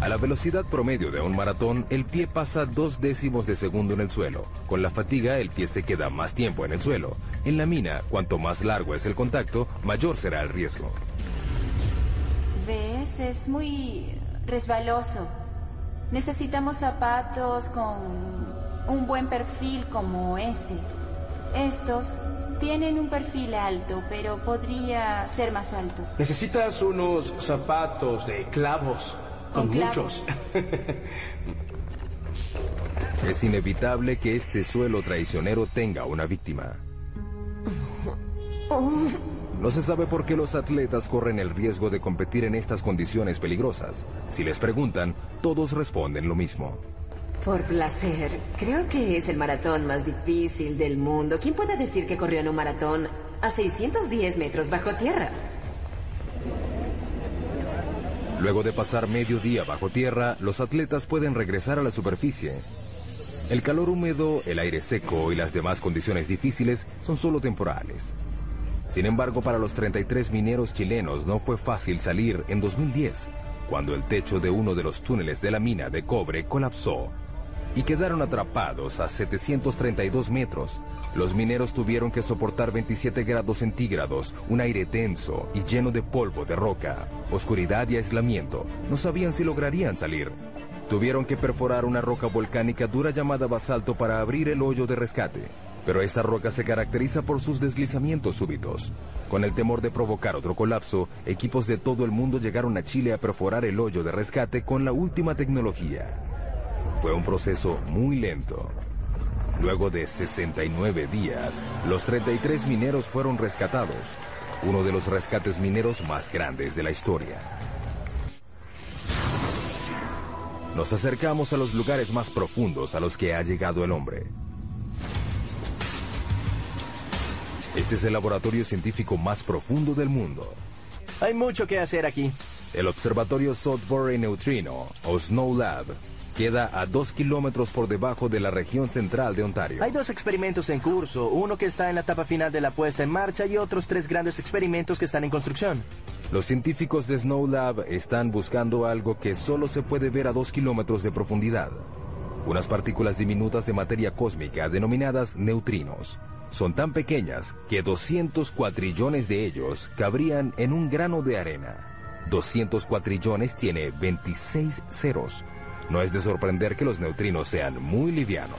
A la velocidad promedio de un maratón, el pie pasa dos décimos de segundo en el suelo. Con la fatiga, el pie se queda más tiempo en el suelo. En la mina, cuanto más largo es el contacto, mayor será el riesgo. ¿Ves? Es muy resbaloso. Necesitamos zapatos con un buen perfil como este. Estos tienen un perfil alto, pero podría ser más alto. Necesitas unos zapatos de clavos. Con, muchos. [LAUGHS] es inevitable que este suelo traicionero tenga una víctima. No se sabe por qué los atletas corren el riesgo de competir en estas condiciones peligrosas. Si les preguntan, todos responden lo mismo. Por placer. Creo que es el maratón más difícil del mundo. ¿Quién puede decir que corrió en un maratón a 610 metros bajo tierra? Luego de pasar medio día bajo tierra, los atletas pueden regresar a la superficie. El calor húmedo, el aire seco y las demás condiciones difíciles son solo temporales. Sin embargo, para los 33 mineros chilenos no fue fácil salir en 2010, cuando el techo de uno de los túneles de la mina de cobre colapsó y quedaron atrapados a 732 metros. Los mineros tuvieron que soportar 27 grados centígrados, un aire tenso y lleno de polvo de roca, oscuridad y aislamiento. No sabían si lograrían salir. Tuvieron que perforar una roca volcánica dura llamada basalto para abrir el hoyo de rescate. Pero esta roca se caracteriza por sus deslizamientos súbitos. Con el temor de provocar otro colapso, equipos de todo el mundo llegaron a Chile a perforar el hoyo de rescate con la última tecnología. Fue un proceso muy lento. Luego de 69 días, los 33 mineros fueron rescatados, uno de los rescates mineros más grandes de la historia. Nos acercamos a los lugares más profundos a los que ha llegado el hombre. Este es el laboratorio científico más profundo del mundo. Hay mucho que hacer aquí. El Observatorio Southbury Neutrino, o Snow Lab, queda a dos kilómetros por debajo de la región central de Ontario. Hay dos experimentos en curso, uno que está en la etapa final de la puesta en marcha y otros tres grandes experimentos que están en construcción. Los científicos de Snow Lab están buscando algo que solo se puede ver a dos kilómetros de profundidad. Unas partículas diminutas de materia cósmica denominadas neutrinos. Son tan pequeñas que 200 cuatrillones de ellos cabrían en un grano de arena. 200 cuatrillones tiene 26 ceros. No es de sorprender que los neutrinos sean muy livianos.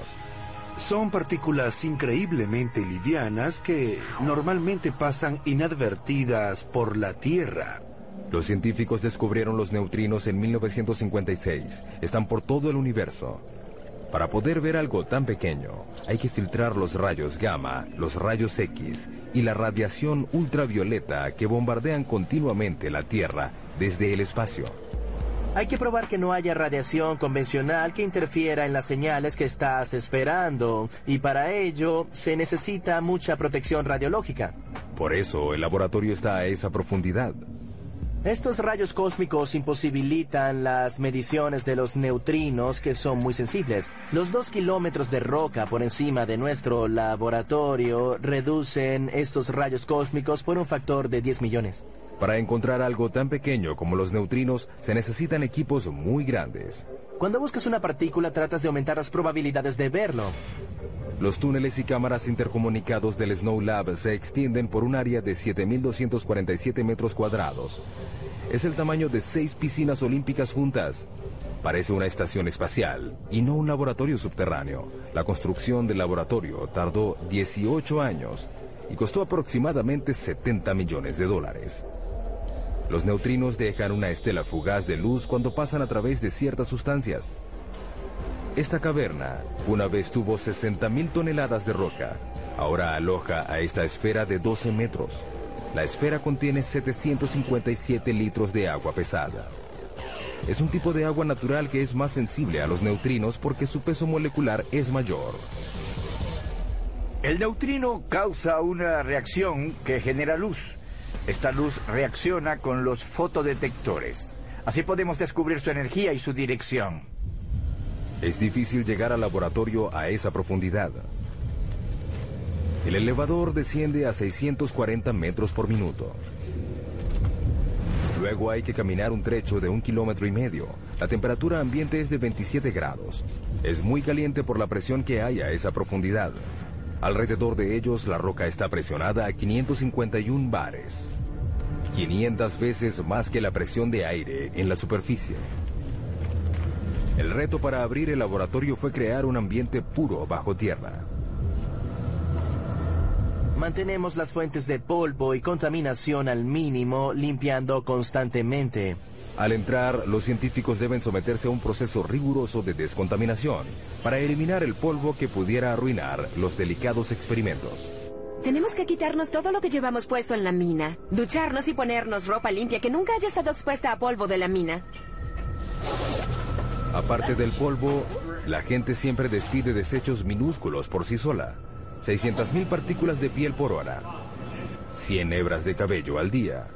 Son partículas increíblemente livianas que normalmente pasan inadvertidas por la Tierra. Los científicos descubrieron los neutrinos en 1956. Están por todo el universo. Para poder ver algo tan pequeño, hay que filtrar los rayos gamma, los rayos X y la radiación ultravioleta que bombardean continuamente la Tierra desde el espacio. Hay que probar que no haya radiación convencional que interfiera en las señales que estás esperando, y para ello se necesita mucha protección radiológica. Por eso el laboratorio está a esa profundidad. Estos rayos cósmicos imposibilitan las mediciones de los neutrinos que son muy sensibles. Los dos kilómetros de roca por encima de nuestro laboratorio reducen estos rayos cósmicos por un factor de 10 millones. Para encontrar algo tan pequeño como los neutrinos se necesitan equipos muy grandes. Cuando buscas una partícula tratas de aumentar las probabilidades de verlo. Los túneles y cámaras intercomunicados del Snow Lab se extienden por un área de 7.247 metros cuadrados. Es el tamaño de seis piscinas olímpicas juntas. Parece una estación espacial y no un laboratorio subterráneo. La construcción del laboratorio tardó 18 años y costó aproximadamente 70 millones de dólares. Los neutrinos dejan una estela fugaz de luz cuando pasan a través de ciertas sustancias. Esta caverna una vez tuvo 60.000 toneladas de roca. Ahora aloja a esta esfera de 12 metros. La esfera contiene 757 litros de agua pesada. Es un tipo de agua natural que es más sensible a los neutrinos porque su peso molecular es mayor. El neutrino causa una reacción que genera luz. Esta luz reacciona con los fotodetectores. Así podemos descubrir su energía y su dirección. Es difícil llegar al laboratorio a esa profundidad. El elevador desciende a 640 metros por minuto. Luego hay que caminar un trecho de un kilómetro y medio. La temperatura ambiente es de 27 grados. Es muy caliente por la presión que hay a esa profundidad. Alrededor de ellos la roca está presionada a 551 bares. 500 veces más que la presión de aire en la superficie. El reto para abrir el laboratorio fue crear un ambiente puro bajo tierra. Mantenemos las fuentes de polvo y contaminación al mínimo, limpiando constantemente. Al entrar, los científicos deben someterse a un proceso riguroso de descontaminación para eliminar el polvo que pudiera arruinar los delicados experimentos. Tenemos que quitarnos todo lo que llevamos puesto en la mina, ducharnos y ponernos ropa limpia que nunca haya estado expuesta a polvo de la mina. Aparte del polvo, la gente siempre despide desechos minúsculos por sí sola. 600.000 partículas de piel por hora. 100 hebras de cabello al día.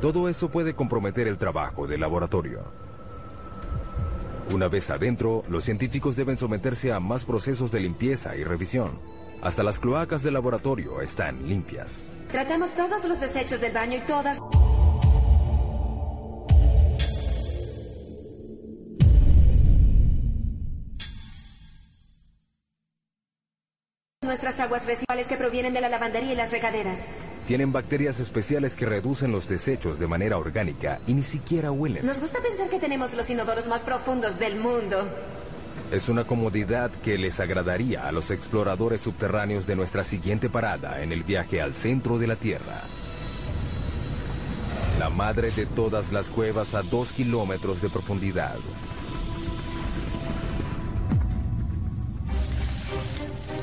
Todo eso puede comprometer el trabajo del laboratorio. Una vez adentro, los científicos deben someterse a más procesos de limpieza y revisión. Hasta las cloacas del laboratorio están limpias. Tratamos todos los desechos del baño y todas... nuestras aguas residuales que provienen de la lavandería y las regaderas. Tienen bacterias especiales que reducen los desechos de manera orgánica y ni siquiera huelen. Nos gusta pensar que tenemos los inodoros más profundos del mundo. Es una comodidad que les agradaría a los exploradores subterráneos de nuestra siguiente parada en el viaje al centro de la Tierra. La madre de todas las cuevas a dos kilómetros de profundidad.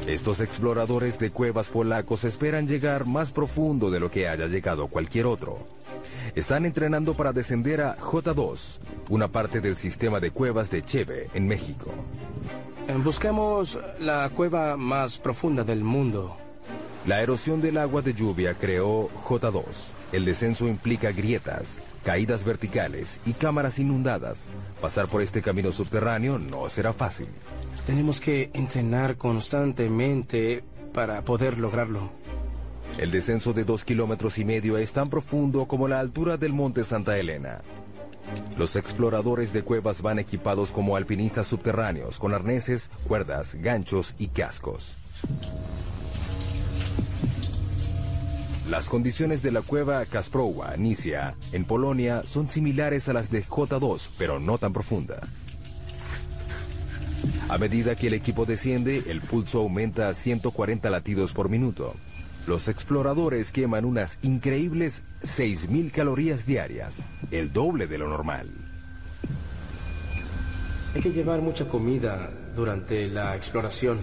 Estos exploradores de cuevas polacos esperan llegar más profundo de lo que haya llegado cualquier otro. Están entrenando para descender a J2, una parte del sistema de cuevas de Cheve, en México. Eh, Buscamos la cueva más profunda del mundo. La erosión del agua de lluvia creó J2. El descenso implica grietas, caídas verticales y cámaras inundadas. Pasar por este camino subterráneo no será fácil. Tenemos que entrenar constantemente para poder lograrlo. El descenso de dos kilómetros y medio es tan profundo como la altura del monte Santa Elena. Los exploradores de cuevas van equipados como alpinistas subterráneos, con arneses, cuerdas, ganchos y cascos. Las condiciones de la cueva Kasprowa, Nisia, en Polonia, son similares a las de J2, pero no tan profunda. A medida que el equipo desciende, el pulso aumenta a 140 latidos por minuto. Los exploradores queman unas increíbles 6.000 calorías diarias, el doble de lo normal. Hay que llevar mucha comida durante la exploración.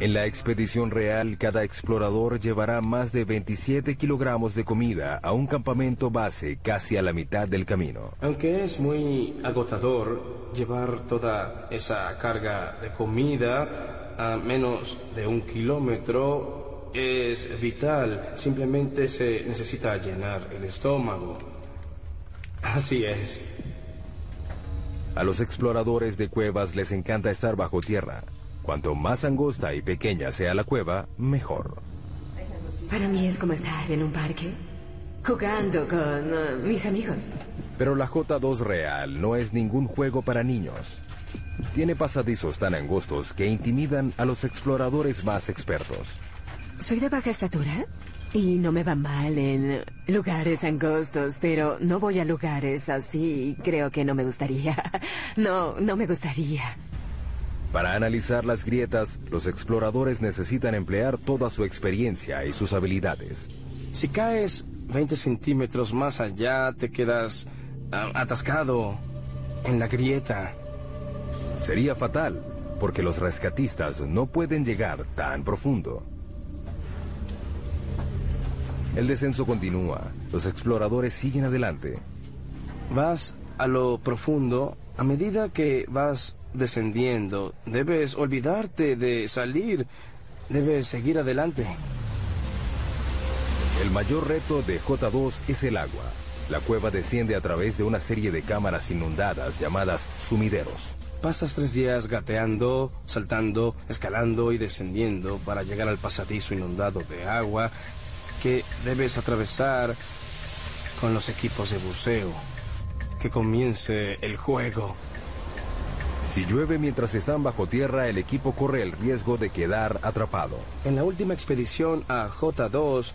En la expedición real, cada explorador llevará más de 27 kilogramos de comida a un campamento base casi a la mitad del camino. Aunque es muy agotador llevar toda esa carga de comida a menos de un kilómetro, es vital. Simplemente se necesita llenar el estómago. Así es. A los exploradores de cuevas les encanta estar bajo tierra. Cuanto más angosta y pequeña sea la cueva, mejor. Para mí es como estar en un parque, jugando con uh, mis amigos. Pero la J2 real no es ningún juego para niños. Tiene pasadizos tan angostos que intimidan a los exploradores más expertos. Soy de baja estatura y no me va mal en lugares angostos, pero no voy a lugares así. Creo que no me gustaría. [LAUGHS] No, no me gustaría. Para analizar las grietas, los exploradores necesitan emplear toda su experiencia y sus habilidades. Si caes 20 centímetros más allá, te quedas ah, atascado en la grieta. Sería fatal, porque los rescatistas no pueden llegar tan profundo. El descenso continúa. Los exploradores siguen adelante. Vas a lo profundo a medida que vas descendiendo. Debes olvidarte de salir. Debes seguir adelante. El mayor reto de J2 es el agua. La cueva desciende a través de una serie de cámaras inundadas llamadas sumideros. Pasas tres días gateando, saltando, escalando y descendiendo para llegar al pasadizo inundado de agua que debes atravesar con los equipos de buceo. Que comience el juego. Si llueve mientras están bajo tierra, el equipo corre el riesgo de quedar atrapado. En la última expedición a J2,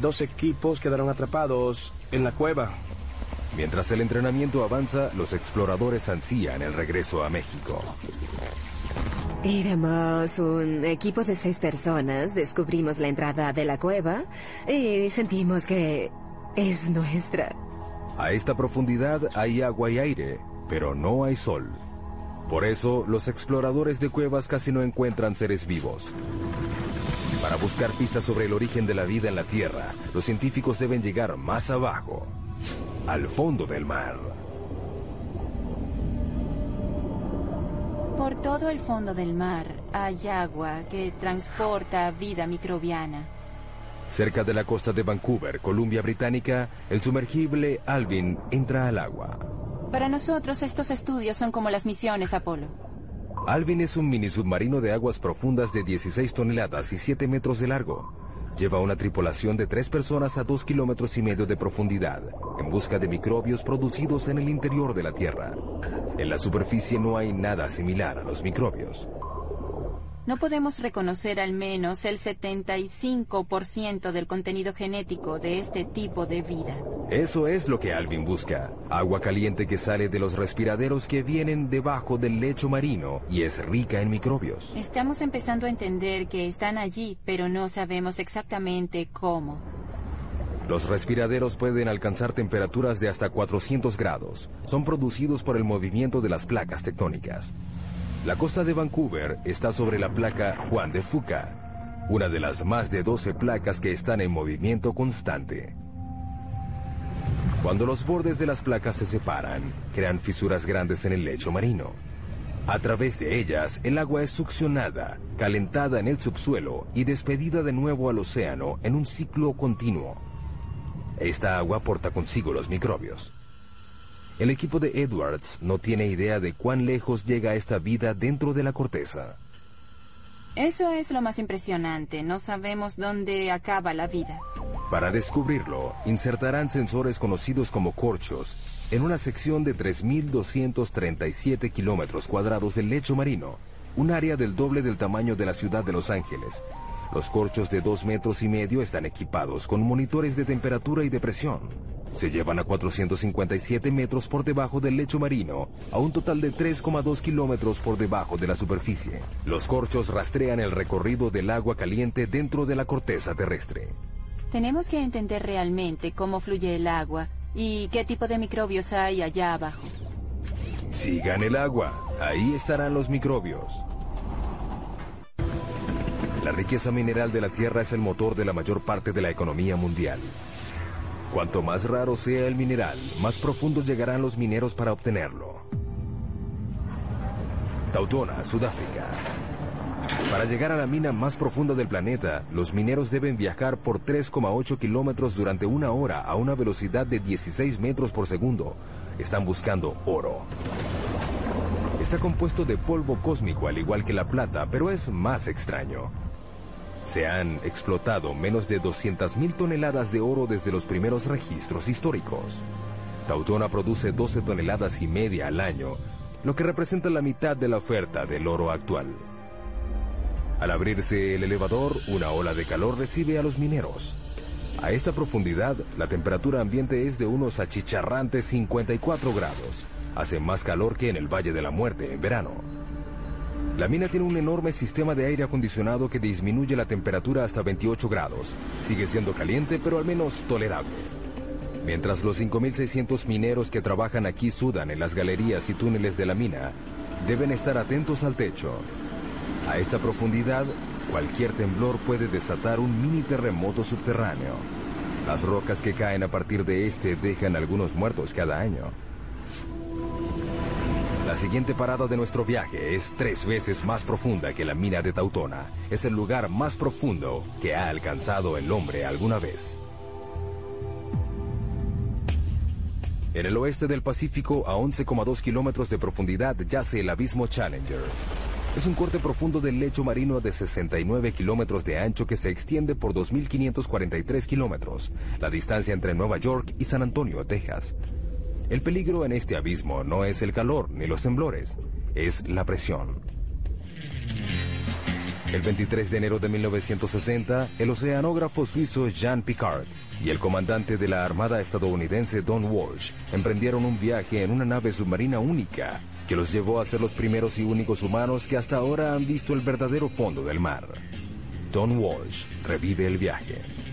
dos equipos quedaron atrapados en la cueva. Mientras el entrenamiento avanza, los exploradores ansían el regreso a México. Éramos un equipo de seis personas, descubrimos la entrada de la cueva y sentimos que es nuestra. A esta profundidad hay agua y aire, pero no hay sol. Por eso, los exploradores de cuevas casi no encuentran seres vivos. Para buscar pistas sobre el origen de la vida en la Tierra, los científicos deben llegar más abajo, al fondo del mar. Por todo el fondo del mar hay agua que transporta vida microbiana. Cerca de la costa de Vancouver, Columbia Británica, el sumergible Alvin entra al agua. Para nosotros estos estudios son como las misiones Apolo. Alvin es un mini submarino de aguas profundas de 16 toneladas y 7 metros de largo. Lleva una tripulación de tres personas a 2 kilómetros y medio de profundidad, en busca de microbios producidos en el interior de la Tierra. En la superficie no hay nada similar a los microbios. No podemos reconocer al menos el 75% del contenido genético de este tipo de vida. Eso es lo que Alvin busca. Agua caliente que sale de los respiraderos que vienen debajo del lecho marino y es rica en microbios. Estamos empezando a entender que están allí, pero no sabemos exactamente cómo. Los respiraderos pueden alcanzar temperaturas de hasta 400 grados. Son producidos por el movimiento de las placas tectónicas. La costa de Vancouver está sobre la placa Juan de Fuca, una de las más de 12 placas que están en movimiento constante. Cuando los bordes de las placas se separan, crean fisuras grandes en el lecho marino. A través de ellas, el agua es succionada, calentada en el subsuelo y despedida de nuevo al océano en un ciclo continuo. Esta agua porta consigo los microbios. El equipo de Edwards no tiene idea de cuán lejos llega esta vida dentro de la corteza. Eso es lo más impresionante. No sabemos dónde acaba la vida. Para descubrirlo, insertarán sensores conocidos como corchos en una sección de 3.237 kilómetros cuadrados del lecho marino, un área del doble del tamaño de la ciudad de Los Ángeles. Los corchos de dos metros y medio están equipados con monitores de temperatura y de presión se llevan a 457 metros por debajo del lecho marino, a un total de 3,2 kilómetros por debajo de la superficie. Los corchos rastrean el recorrido del agua caliente dentro de la corteza terrestre. Tenemos que entender realmente cómo fluye el agua y qué tipo de microbios hay allá abajo. Sigan el agua, ahí estarán los microbios. La riqueza mineral de la Tierra es el motor de la mayor parte de la economía mundial. Cuanto más raro sea el mineral, más profundo llegarán los mineros para obtenerlo. Tautona, Sudáfrica. Para llegar a la mina más profunda del planeta, los mineros deben viajar por 3,8 kilómetros durante una hora a una velocidad de 16 metros por segundo. Están buscando oro. Está compuesto de polvo cósmico al igual que la plata, pero es más extraño. Se han explotado menos de 200.000 toneladas de oro desde los primeros registros históricos. Tautona produce 12 toneladas y media al año, lo que representa la mitad de la oferta del oro actual. Al abrirse el elevador, una ola de calor recibe a los mineros. A esta profundidad, la temperatura ambiente es de unos achicharrantes 54 grados. Hace más calor que en el Valle de la Muerte en verano. La mina tiene un enorme sistema de aire acondicionado que disminuye la temperatura hasta 28 grados. Sigue siendo caliente, pero al menos tolerable. Mientras los 5.600 mineros que trabajan aquí sudan en las galerías y túneles de la mina, deben estar atentos al techo. A esta profundidad, cualquier temblor puede desatar un mini terremoto subterráneo. Las rocas que caen a partir de este dejan algunos muertos cada año. La siguiente parada de nuestro viaje es tres veces más profunda que la mina de Tautona. Es el lugar más profundo que ha alcanzado el hombre alguna vez. En el oeste del Pacífico, a 11,2 kilómetros de profundidad, yace el abismo Challenger. Es un corte profundo del lecho marino de 69 kilómetros de ancho que se extiende por 2.543 kilómetros, la distancia entre Nueva York y San Antonio, Texas. El peligro en este abismo no es el calor ni los temblores, es la presión. El 23 de enero de 1960, el oceanógrafo suizo Jean Picard y el comandante de la Armada estadounidense Don Walsh emprendieron un viaje en una nave submarina única que los llevó a ser los primeros y únicos humanos que hasta ahora han visto el verdadero fondo del mar. Don Walsh revive el viaje.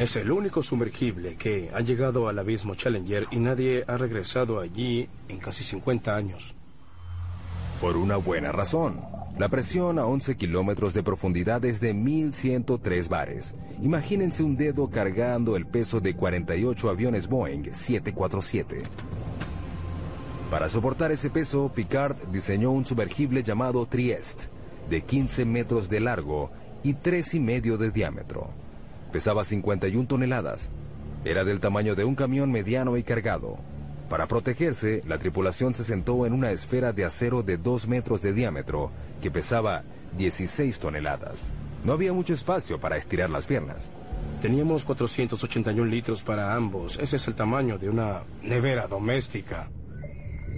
Es el único sumergible que ha llegado al abismo Challenger y nadie ha regresado allí en casi 50 años. Por una buena razón. La presión a 11 kilómetros de profundidad es de 1103 bares. Imagínense un dedo cargando el peso de 48 aviones Boeing 747. Para soportar ese peso, Picard diseñó un sumergible llamado Trieste, de 15 metros de largo y 3,5 y medio de diámetro. Pesaba 51 toneladas. Era del tamaño de un camión mediano y cargado. Para protegerse, la tripulación se sentó en una esfera de acero de 2 metros de diámetro que pesaba 16 toneladas. No había mucho espacio para estirar las piernas. Teníamos 481 litros para ambos. Ese es el tamaño de una nevera doméstica.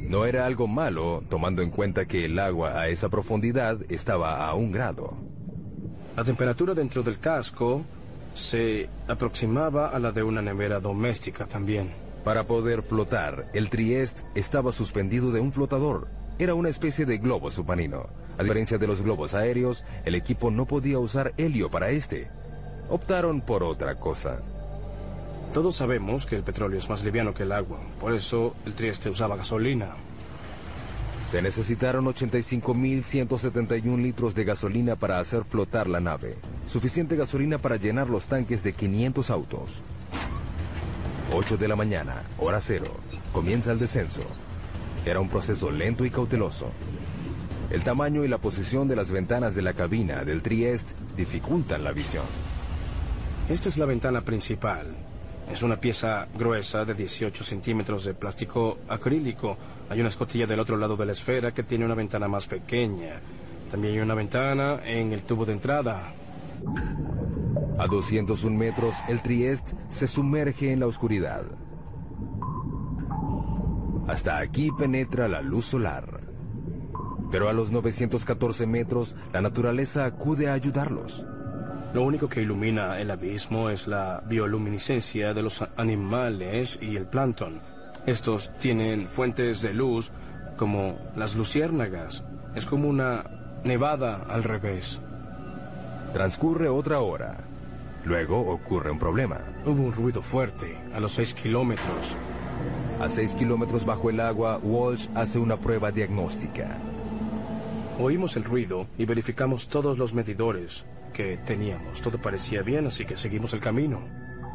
No era algo malo, tomando en cuenta que el agua a esa profundidad estaba a un grado. La temperatura dentro del casco se aproximaba a la de una nevera doméstica también. Para poder flotar, el Trieste estaba suspendido de un flotador. Era una especie de globo submarino. A diferencia de los globos aéreos, el equipo no podía usar helio para este. Optaron por otra cosa. Todos sabemos que el petróleo es más liviano que el agua, por eso el Trieste usaba gasolina. Se necesitaron 85.171 litros de gasolina para hacer flotar la nave, suficiente gasolina para llenar los tanques de 500 autos. 8 de la mañana, hora cero, comienza el descenso. Era un proceso lento y cauteloso. El tamaño y la posición de las ventanas de la cabina del Trieste dificultan la visión. Esta es la ventana principal. Es una pieza gruesa de 18 centímetros de plástico acrílico. Hay una escotilla del otro lado de la esfera que tiene una ventana más pequeña. También hay una ventana en el tubo de entrada. A 201 metros, el Trieste se sumerge en la oscuridad. Hasta aquí penetra la luz solar. Pero a los 914 metros, la naturaleza acude a ayudarlos. Lo único que ilumina el abismo es la bioluminiscencia de los animales y el plancton. Estos tienen fuentes de luz como las luciérnagas. Es como una nevada al revés. Transcurre otra hora. Luego ocurre un problema. Hubo un ruido fuerte a los 6 kilómetros. A 6 kilómetros bajo el agua, Walsh hace una prueba diagnóstica. Oímos el ruido y verificamos todos los medidores que teníamos. Todo parecía bien, así que seguimos el camino.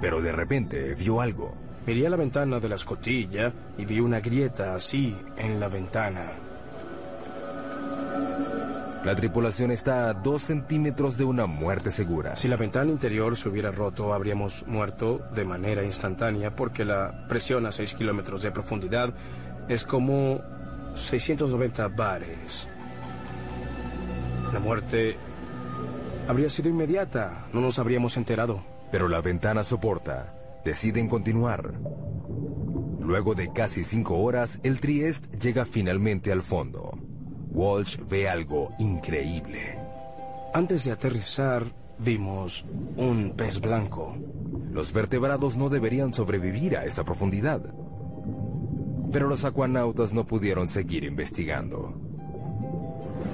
Pero de repente vio algo. Miré a la ventana de la escotilla y vi una grieta así en la ventana. La tripulación está a dos centímetros de una muerte segura. Si la ventana interior se hubiera roto, habríamos muerto de manera instantánea porque la presión a 6 kilómetros de profundidad es como 690 bares. La muerte habría sido inmediata, no nos habríamos enterado. Pero la ventana soporta. Deciden continuar. Luego de casi cinco horas, el Trieste llega finalmente al fondo. Walsh ve algo increíble. Antes de aterrizar, vimos un pez blanco. Los vertebrados no deberían sobrevivir a esta profundidad. Pero los acuanautas no pudieron seguir investigando.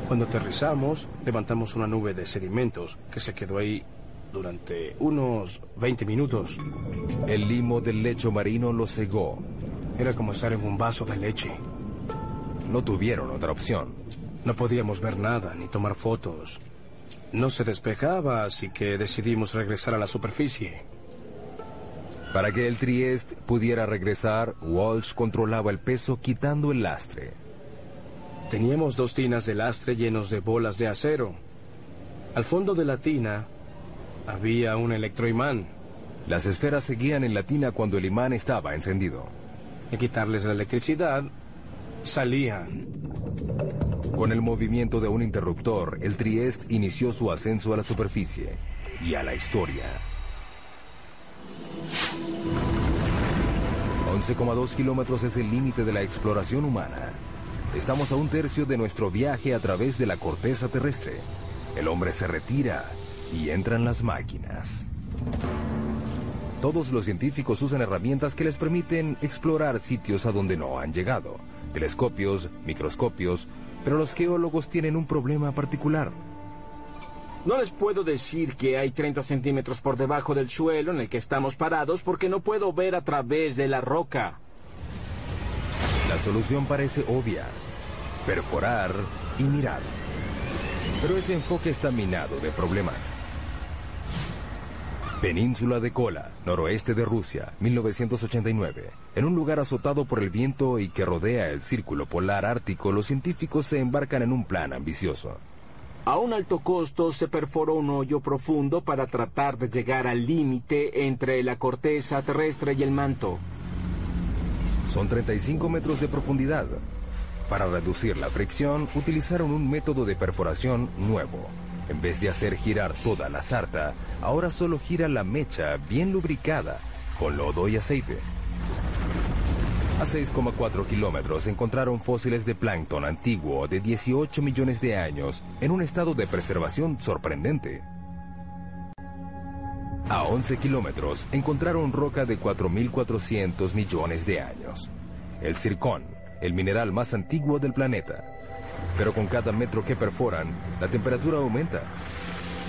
Cuando aterrizamos, levantamos una nube de sedimentos que se quedó ahí durante unos 20 minutos. El limo del lecho marino lo cegó. Era como estar en un vaso de leche. No tuvieron otra opción. No podíamos ver nada ni tomar fotos. No se despejaba, así que decidimos regresar a la superficie. Para que el Trieste pudiera regresar, Walsh controlaba el peso quitando el lastre. Teníamos dos tinas de lastre llenos de bolas de acero. Al fondo de la tina había un electroimán. Las esferas seguían en la tina cuando el imán estaba encendido. Al quitarles la electricidad, salían. Con el movimiento de un interruptor, el Trieste inició su ascenso a la superficie y a la historia. 11,2 kilómetros es el límite de la exploración humana. Estamos a un tercio de nuestro viaje a través de la corteza terrestre. El hombre se retira y entran las máquinas. Todos los científicos usan herramientas que les permiten explorar sitios a donde no han llegado. Telescopios, microscopios, pero los geólogos tienen un problema particular. No les puedo decir que hay 30 centímetros por debajo del suelo en el que estamos parados porque no puedo ver a través de la roca. La solución parece obvia. Perforar y mirar. Pero ese enfoque está minado de problemas. Península de Kola, noroeste de Rusia, 1989. En un lugar azotado por el viento y que rodea el círculo polar ártico, los científicos se embarcan en un plan ambicioso. A un alto costo se perforó un hoyo profundo para tratar de llegar al límite entre la corteza terrestre y el manto. Son 35 metros de profundidad. Para reducir la fricción, utilizaron un método de perforación nuevo. En vez de hacer girar toda la sarta, ahora solo gira la mecha bien lubricada, con lodo y aceite. A 6,4 kilómetros encontraron fósiles de plancton antiguo de 18 millones de años en un estado de preservación sorprendente. A 11 kilómetros encontraron roca de 4.400 millones de años. El circón, el mineral más antiguo del planeta. Pero con cada metro que perforan, la temperatura aumenta.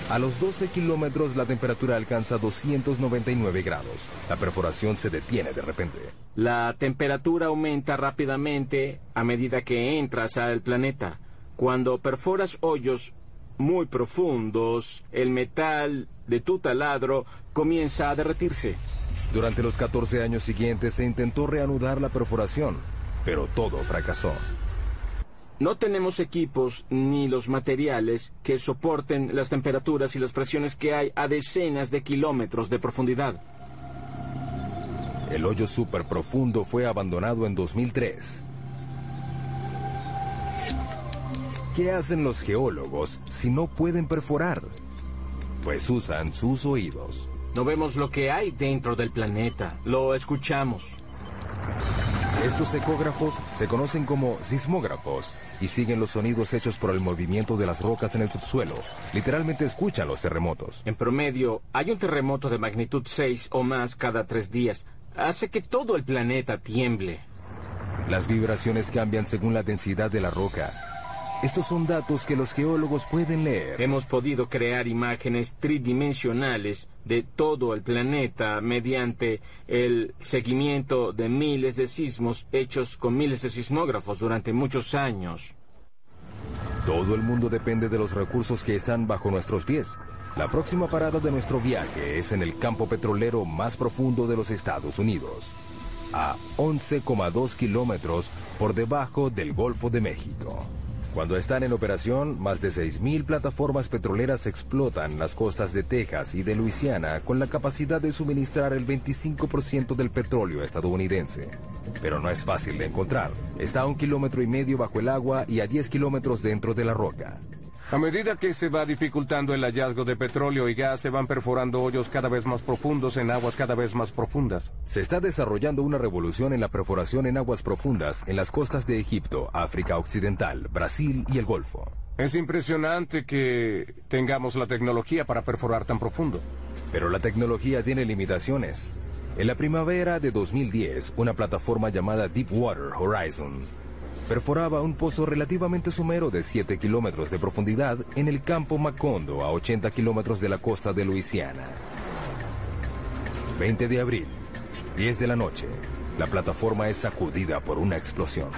A los 12 kilómetros la temperatura alcanza 299 grados. La perforación se detiene de repente. La temperatura aumenta rápidamente a medida que entras al planeta. Cuando perforas hoyos muy profundos, el metal de tu taladro comienza a derretirse. Durante los 14 años siguientes se intentó reanudar la perforación, pero todo fracasó. No tenemos equipos ni los materiales que soporten las temperaturas y las presiones que hay a decenas de kilómetros de profundidad. El hoyo super profundo fue abandonado en 2003. ¿Qué hacen los geólogos si no pueden perforar? Pues usan sus oídos. No vemos lo que hay dentro del planeta, lo escuchamos. Estos ecógrafos se conocen como sismógrafos y siguen los sonidos hechos por el movimiento de las rocas en el subsuelo. Literalmente escuchan los terremotos. En promedio, hay un terremoto de magnitud 6 o más cada tres días. Hace que todo el planeta tiemble. Las vibraciones cambian según la densidad de la roca. Estos son datos que los geólogos pueden leer. Hemos podido crear imágenes tridimensionales de todo el planeta mediante el seguimiento de miles de sismos hechos con miles de sismógrafos durante muchos años. Todo el mundo depende de los recursos que están bajo nuestros pies. La próxima parada de nuestro viaje es en el campo petrolero más profundo de los Estados Unidos, a 11,2 kilómetros por debajo del Golfo de México. Cuando están en operación, más de 6.000 plataformas petroleras explotan las costas de Texas y de Luisiana con la capacidad de suministrar el 25% del petróleo estadounidense. Pero no es fácil de encontrar. Está a un kilómetro y medio bajo el agua y a 10 kilómetros dentro de la roca. A medida que se va dificultando el hallazgo de petróleo y gas, se van perforando hoyos cada vez más profundos en aguas cada vez más profundas. Se está desarrollando una revolución en la perforación en aguas profundas en las costas de Egipto, África Occidental, Brasil y el Golfo. Es impresionante que tengamos la tecnología para perforar tan profundo. Pero la tecnología tiene limitaciones. En la primavera de 2010, una plataforma llamada Deepwater Horizon perforaba un pozo relativamente somero de 7 kilómetros de profundidad en el campo Macondo, a 80 kilómetros de la costa de Luisiana. 20 de abril, 10 de la noche, la plataforma es sacudida por una explosión.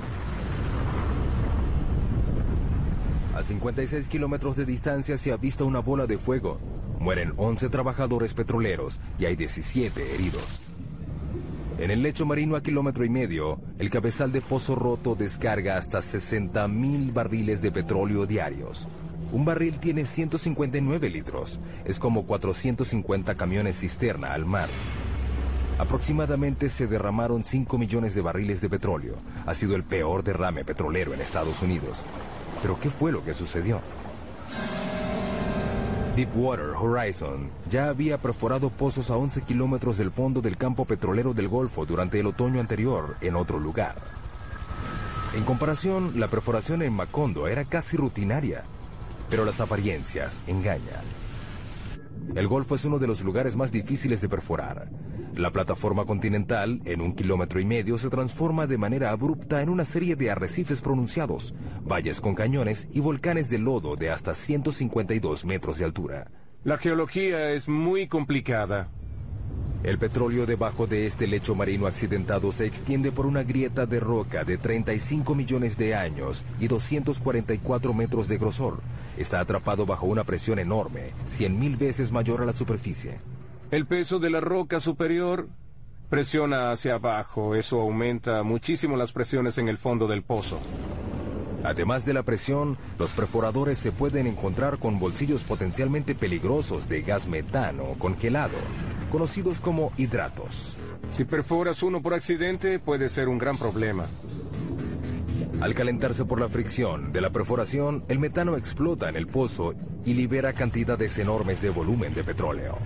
A 56 kilómetros de distancia se avista una bola de fuego. Mueren 11 trabajadores petroleros y hay 17 heridos. En el lecho marino a kilómetro y medio, el cabezal de pozo roto descarga hasta 60 mil barriles de petróleo diarios. Un barril tiene 159 litros. Es como 450 camiones cisterna al mar. Aproximadamente se derramaron 5 millones de barriles de petróleo. Ha sido el peor derrame petrolero en Estados Unidos. Pero ¿qué fue lo que sucedió? Deepwater Horizon ya había perforado pozos a 11 kilómetros del fondo del campo petrolero del Golfo durante el otoño anterior en otro lugar. En comparación, la perforación en Macondo era casi rutinaria, pero las apariencias engañan. El Golfo es uno de los lugares más difíciles de perforar. La plataforma continental, en un kilómetro y medio, se transforma de manera abrupta en una serie de arrecifes pronunciados, valles con cañones y volcanes de lodo de hasta 152 metros de altura. La geología es muy complicada. El petróleo debajo de este lecho marino accidentado se extiende por una grieta de roca de 35 millones de años y 244 metros de grosor. Está atrapado bajo una presión enorme, 100.000 veces mayor a la superficie. El peso de la roca superior presiona hacia abajo. Eso aumenta muchísimo las presiones en el fondo del pozo. Además de la presión, los perforadores se pueden encontrar con bolsillos potencialmente peligrosos de gas metano congelado, conocidos como hidratos. Si perforas uno por accidente, puede ser un gran problema. Al calentarse por la fricción de la perforación, el metano explota en el pozo y libera cantidades enormes de volumen de petróleo.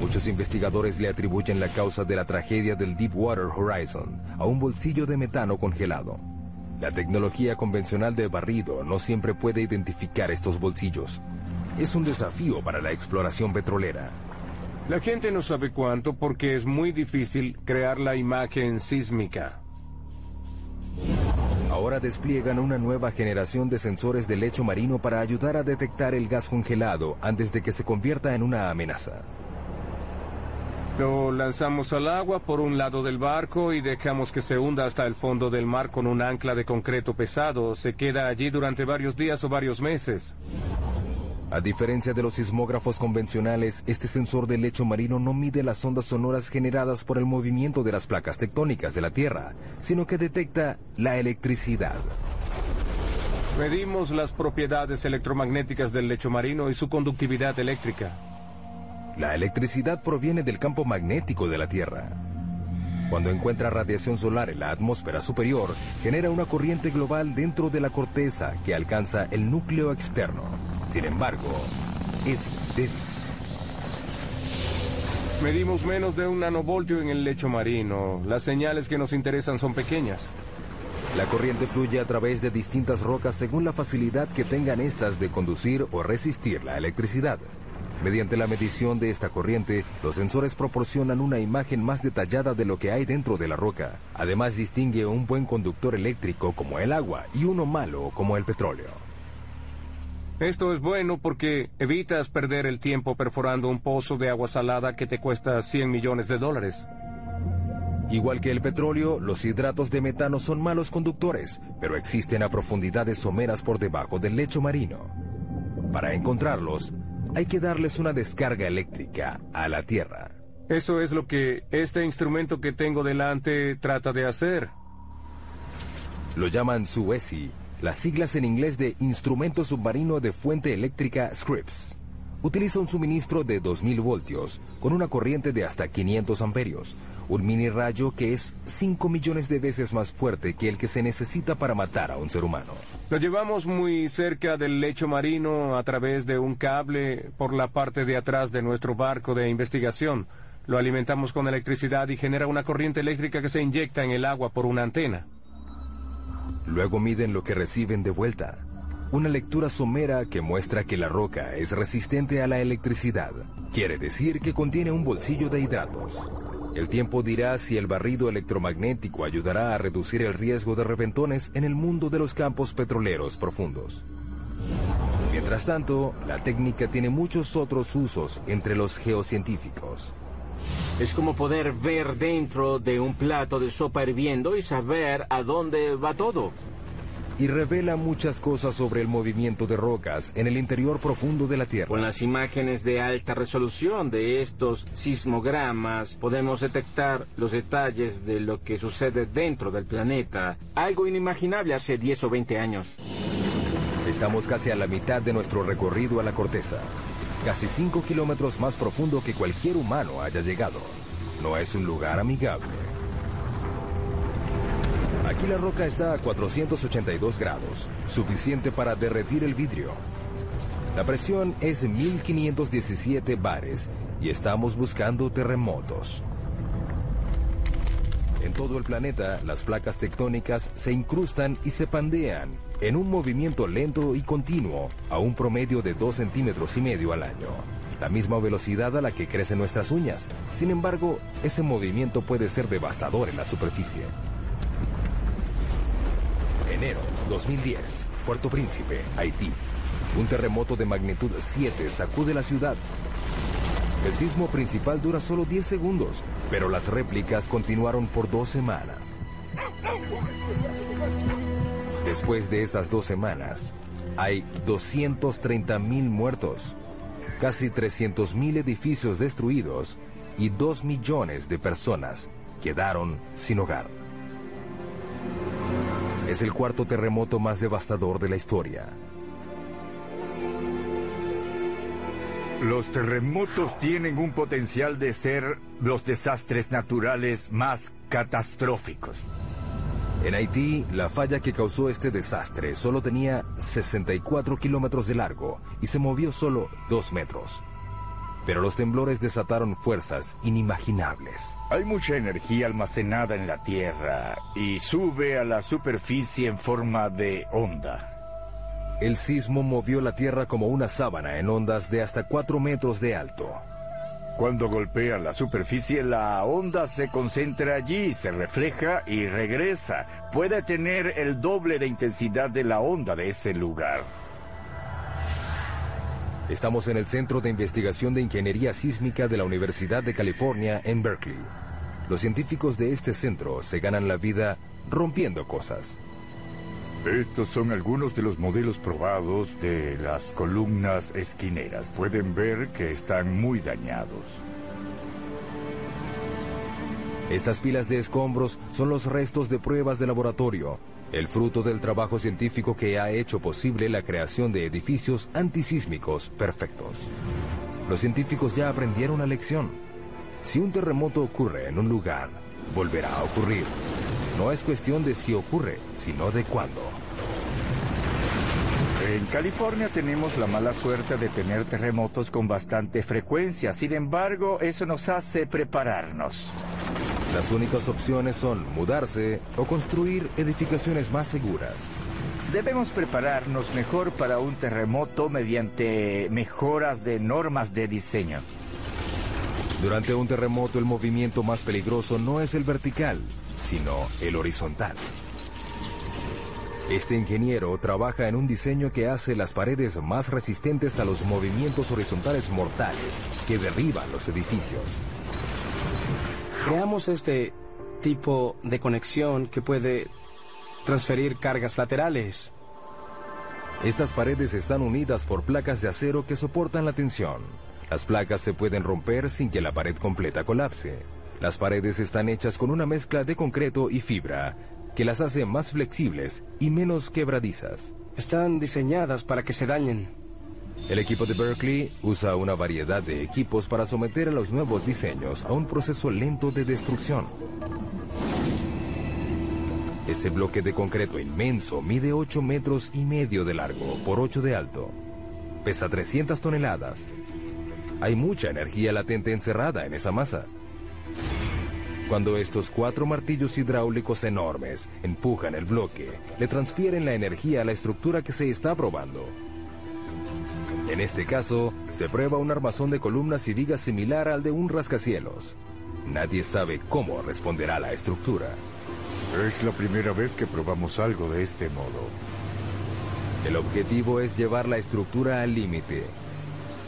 Muchos investigadores le atribuyen la causa de la tragedia del Deepwater Horizon a un bolsillo de metano congelado. La tecnología convencional de barrido no siempre puede identificar estos bolsillos. Es un desafío para la exploración petrolera. La gente no sabe cuánto porque es muy difícil crear la imagen sísmica. Ahora despliegan una nueva generación de sensores de lecho marino para ayudar a detectar el gas congelado antes de que se convierta en una amenaza. Lo lanzamos al agua por un lado del barco y dejamos que se hunda hasta el fondo del mar con un ancla de concreto pesado. Se queda allí durante varios días o varios meses. A diferencia de los sismógrafos convencionales, este sensor de lecho marino no mide las ondas sonoras generadas por el movimiento de las placas tectónicas de la Tierra, sino que detecta la electricidad. Medimos las propiedades electromagnéticas del lecho marino y su conductividad eléctrica. La electricidad proviene del campo magnético de la Tierra. Cuando encuentra radiación solar en la atmósfera superior, genera una corriente global dentro de la corteza que alcanza el núcleo externo. Sin embargo, es débil. Medimos menos de un nanovoltio en el lecho marino. Las señales que nos interesan son pequeñas. La corriente fluye a través de distintas rocas según la facilidad que tengan estas de conducir o resistir la electricidad. Mediante la medición de esta corriente, los sensores proporcionan una imagen más detallada de lo que hay dentro de la roca. Además distingue un buen conductor eléctrico como el agua y uno malo como el petróleo. Esto es bueno porque evitas perder el tiempo perforando un pozo de agua salada que te cuesta 100 millones de dólares. Igual que el petróleo, los hidratos de metano son malos conductores, pero existen a profundidades someras por debajo del lecho marino. Para encontrarlos, hay que darles una descarga eléctrica a la Tierra. Eso es lo que este instrumento que tengo delante trata de hacer. Lo llaman SUESI, las siglas en inglés de Instrumento Submarino de Fuente Eléctrica Scripps. Utiliza un suministro de 2000 voltios con una corriente de hasta 500 amperios, un mini rayo que es 5 millones de veces más fuerte que el que se necesita para matar a un ser humano. Lo llevamos muy cerca del lecho marino a través de un cable por la parte de atrás de nuestro barco de investigación. Lo alimentamos con electricidad y genera una corriente eléctrica que se inyecta en el agua por una antena. Luego miden lo que reciben de vuelta. Una lectura somera que muestra que la roca es resistente a la electricidad. Quiere decir que contiene un bolsillo de hidratos. El tiempo dirá si el barrido electromagnético ayudará a reducir el riesgo de reventones en el mundo de los campos petroleros profundos. Mientras tanto, la técnica tiene muchos otros usos entre los geocientíficos. Es como poder ver dentro de un plato de sopa hirviendo y saber a dónde va todo. Y revela muchas cosas sobre el movimiento de rocas en el interior profundo de la Tierra. Con las imágenes de alta resolución de estos sismogramas podemos detectar los detalles de lo que sucede dentro del planeta, algo inimaginable hace 10 o 20 años. Estamos casi a la mitad de nuestro recorrido a la corteza, casi 5 kilómetros más profundo que cualquier humano haya llegado. No es un lugar amigable. Aquí la roca está a 482 grados, suficiente para derretir el vidrio. La presión es 1517 bares y estamos buscando terremotos. En todo el planeta, las placas tectónicas se incrustan y se pandean en un movimiento lento y continuo a un promedio de 2 centímetros y medio al año. La misma velocidad a la que crecen nuestras uñas. Sin embargo, ese movimiento puede ser devastador en la superficie. Enero 2010, Puerto Príncipe, Haití. Un terremoto de magnitud 7 sacude la ciudad. El sismo principal dura solo 10 segundos, pero las réplicas continuaron por dos semanas. Después de esas dos semanas, hay 230.000 muertos, casi 300.000 edificios destruidos y 2 millones de personas quedaron sin hogar. Es el cuarto terremoto más devastador de la historia. Los terremotos tienen un potencial de ser los desastres naturales más catastróficos. En Haití, la falla que causó este desastre solo tenía 64 kilómetros de largo y se movió solo 2 metros. Pero los temblores desataron fuerzas inimaginables. Hay mucha energía almacenada en la Tierra y sube a la superficie en forma de onda. El sismo movió la Tierra como una sábana en ondas de hasta 4 metros de alto. Cuando golpea la superficie, la onda se concentra allí, se refleja y regresa. Puede tener el doble de intensidad de la onda de ese lugar. Estamos en el Centro de Investigación de Ingeniería Sísmica de la Universidad de California en Berkeley. Los científicos de este centro se ganan la vida rompiendo cosas. Estos son algunos de los modelos probados de las columnas esquineras. Pueden ver que están muy dañados. Estas pilas de escombros son los restos de pruebas de laboratorio, el fruto del trabajo científico que ha hecho posible la creación de edificios antisísmicos perfectos. Los científicos ya aprendieron la lección. Si un terremoto ocurre en un lugar, volverá a ocurrir. No es cuestión de si ocurre, sino de cuándo. En California tenemos la mala suerte de tener terremotos con bastante frecuencia. Sin embargo, eso nos hace prepararnos. Las únicas opciones son mudarse o construir edificaciones más seguras. Debemos prepararnos mejor para un terremoto mediante mejoras de normas de diseño. Durante un terremoto el movimiento más peligroso no es el vertical, sino el horizontal. Este ingeniero trabaja en un diseño que hace las paredes más resistentes a los movimientos horizontales mortales que derriban los edificios. Creamos este tipo de conexión que puede transferir cargas laterales. Estas paredes están unidas por placas de acero que soportan la tensión. Las placas se pueden romper sin que la pared completa colapse. Las paredes están hechas con una mezcla de concreto y fibra que las hace más flexibles y menos quebradizas. Están diseñadas para que se dañen. El equipo de Berkeley usa una variedad de equipos para someter a los nuevos diseños a un proceso lento de destrucción. Ese bloque de concreto inmenso mide 8 metros y medio de largo por 8 de alto. Pesa 300 toneladas. Hay mucha energía latente encerrada en esa masa. Cuando estos cuatro martillos hidráulicos enormes empujan el bloque, le transfieren la energía a la estructura que se está probando. En este caso, se prueba un armazón de columnas y vigas similar al de un rascacielos. Nadie sabe cómo responderá la estructura. Es la primera vez que probamos algo de este modo. El objetivo es llevar la estructura al límite.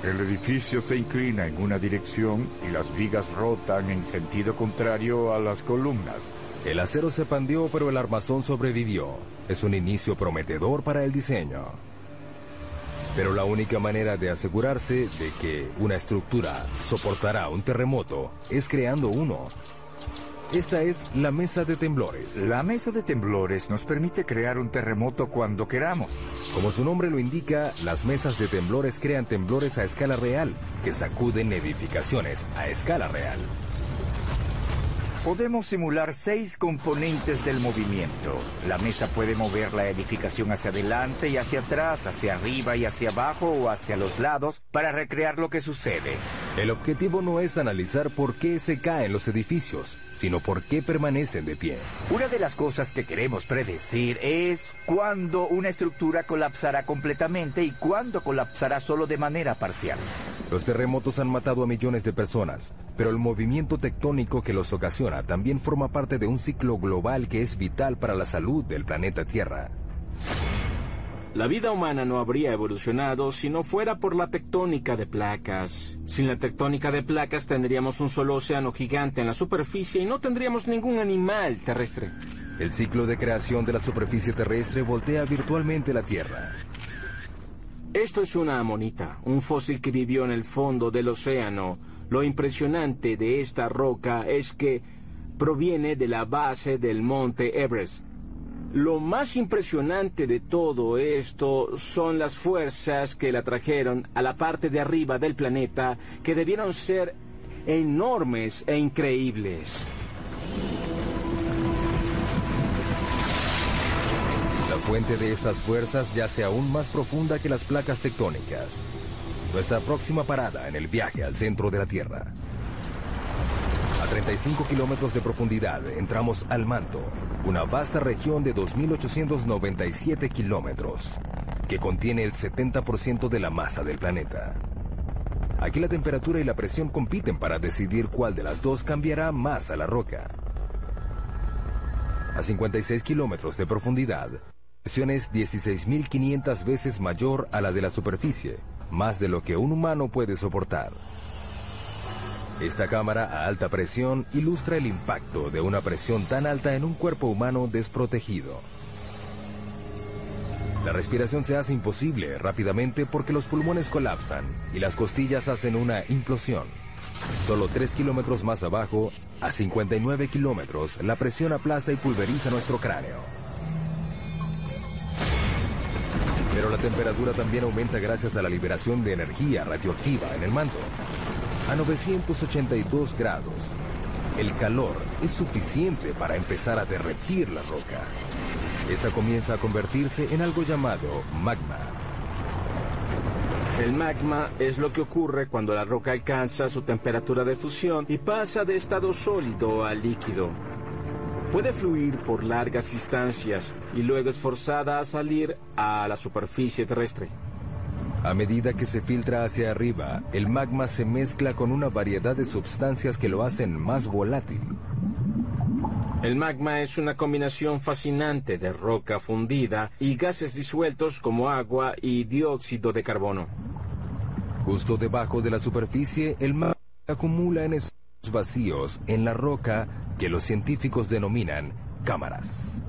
El edificio se inclina en una dirección y las vigas rotan en sentido contrario a las columnas. El acero se pandeó pero el armazón sobrevivió. Es un inicio prometedor para el diseño. Pero la única manera de asegurarse de que una estructura soportará un terremoto es creando uno. Esta es la mesa de temblores. La mesa de temblores nos permite crear un terremoto cuando queramos. Como su nombre lo indica, las mesas de temblores crean temblores a escala real, que sacuden edificaciones a escala real. Podemos simular seis componentes del movimiento. La mesa puede mover la edificación hacia adelante y hacia atrás, hacia arriba y hacia abajo o hacia los lados para recrear lo que sucede. El objetivo no es analizar por qué se caen los edificios, sino por qué permanecen de pie. Una de las cosas que queremos predecir es cuándo una estructura colapsará completamente y cuándo colapsará solo de manera parcial. Los terremotos han matado a millones de personas, pero el movimiento tectónico que los ocasiona también forma parte de un ciclo global que es vital para la salud del planeta Tierra. La vida humana no habría evolucionado si no fuera por la tectónica de placas. Sin la tectónica de placas tendríamos un solo océano gigante en la superficie y no tendríamos ningún animal terrestre. El ciclo de creación de la superficie terrestre voltea virtualmente la Tierra. Esto es una amonita, un fósil que vivió en el fondo del océano. Lo impresionante de esta roca es que proviene de la base del monte Everest. Lo más impresionante de todo esto son las fuerzas que la trajeron a la parte de arriba del planeta que debieron ser enormes e increíbles. La fuente de estas fuerzas yace aún más profunda que las placas tectónicas. Nuestra próxima parada en el viaje al centro de la Tierra. A 35 kilómetros de profundidad entramos al manto, una vasta región de 2.897 kilómetros, que contiene el 70% de la masa del planeta. Aquí la temperatura y la presión compiten para decidir cuál de las dos cambiará más a la roca. A 56 kilómetros de profundidad, la presión es 16.500 veces mayor a la de la superficie, más de lo que un humano puede soportar. Esta cámara a alta presión ilustra el impacto de una presión tan alta en un cuerpo humano desprotegido. La respiración se hace imposible rápidamente porque los pulmones colapsan y las costillas hacen una implosión. Solo 3 kilómetros más abajo, a 59 kilómetros, la presión aplasta y pulveriza nuestro cráneo. Pero la temperatura también aumenta gracias a la liberación de energía radioactiva en el manto. A 982 grados, el calor es suficiente para empezar a derretir la roca. Esta comienza a convertirse en algo llamado magma. El magma es lo que ocurre cuando la roca alcanza su temperatura de fusión y pasa de estado sólido a líquido. Puede fluir por largas distancias y luego es forzada a salir a la superficie terrestre. A medida que se filtra hacia arriba, el magma se mezcla con una variedad de sustancias que lo hacen más volátil. El magma es una combinación fascinante de roca fundida y gases disueltos como agua y dióxido de carbono. Justo debajo de la superficie, el magma acumula en esos vacíos en la roca que los científicos denominan cámaras.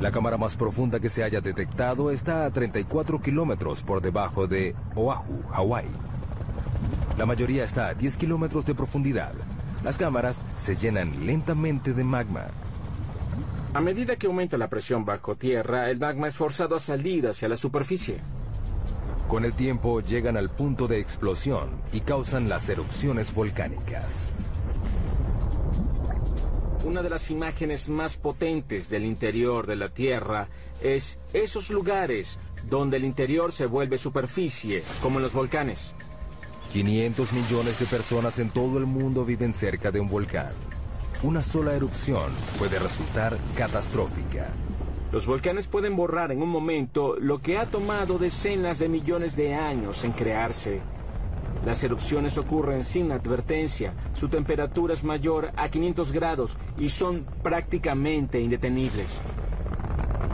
La cámara más profunda que se haya detectado está a 34 kilómetros por debajo de Oahu, Hawái. La mayoría está a 10 kilómetros de profundidad. Las cámaras se llenan lentamente de magma. A medida que aumenta la presión bajo tierra, el magma es forzado a salir hacia la superficie. Con el tiempo llegan al punto de explosión y causan las erupciones volcánicas. Una de las imágenes más potentes del interior de la Tierra es esos lugares donde el interior se vuelve superficie, como en los volcanes. 500 millones de personas en todo el mundo viven cerca de un volcán. Una sola erupción puede resultar catastrófica. Los volcanes pueden borrar en un momento lo que ha tomado decenas de millones de años en crearse. Las erupciones ocurren sin advertencia, su temperatura es mayor a 500 grados y son prácticamente indetenibles.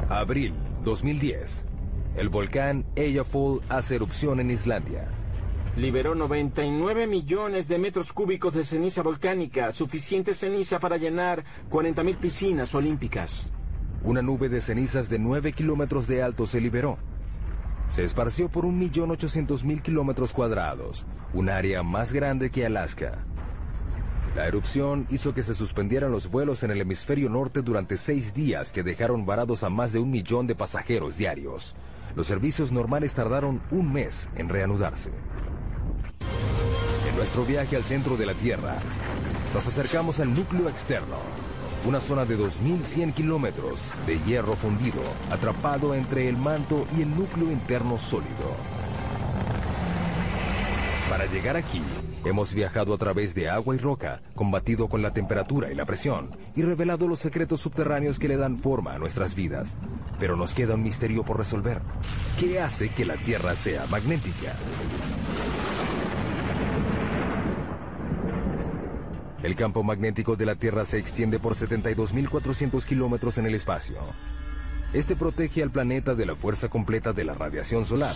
Abril 2010. El volcán Eyjafjall hace erupción en Islandia. Liberó 99 millones de metros cúbicos de ceniza volcánica, suficiente ceniza para llenar 40.000 piscinas olímpicas. Una nube de cenizas de 9 kilómetros de alto se liberó. Se esparció por 1.800.000 kilómetros cuadrados, un área más grande que Alaska. La erupción hizo que se suspendieran los vuelos en el hemisferio norte durante seis días que dejaron varados a más de un millón de pasajeros diarios. Los servicios normales tardaron un mes en reanudarse. En nuestro viaje al centro de la Tierra, nos acercamos al núcleo externo, una zona de 2.100 kilómetros de hierro fundido, atrapado entre el manto y el núcleo interno sólido. Para llegar aquí, hemos viajado a través de agua y roca, combatido con la temperatura y la presión, y revelado los secretos subterráneos que le dan forma a nuestras vidas. Pero nos queda un misterio por resolver. ¿Qué hace que la Tierra sea magnética? El campo magnético de la Tierra se extiende por 72.400 kilómetros en el espacio. Este protege al planeta de la fuerza completa de la radiación solar.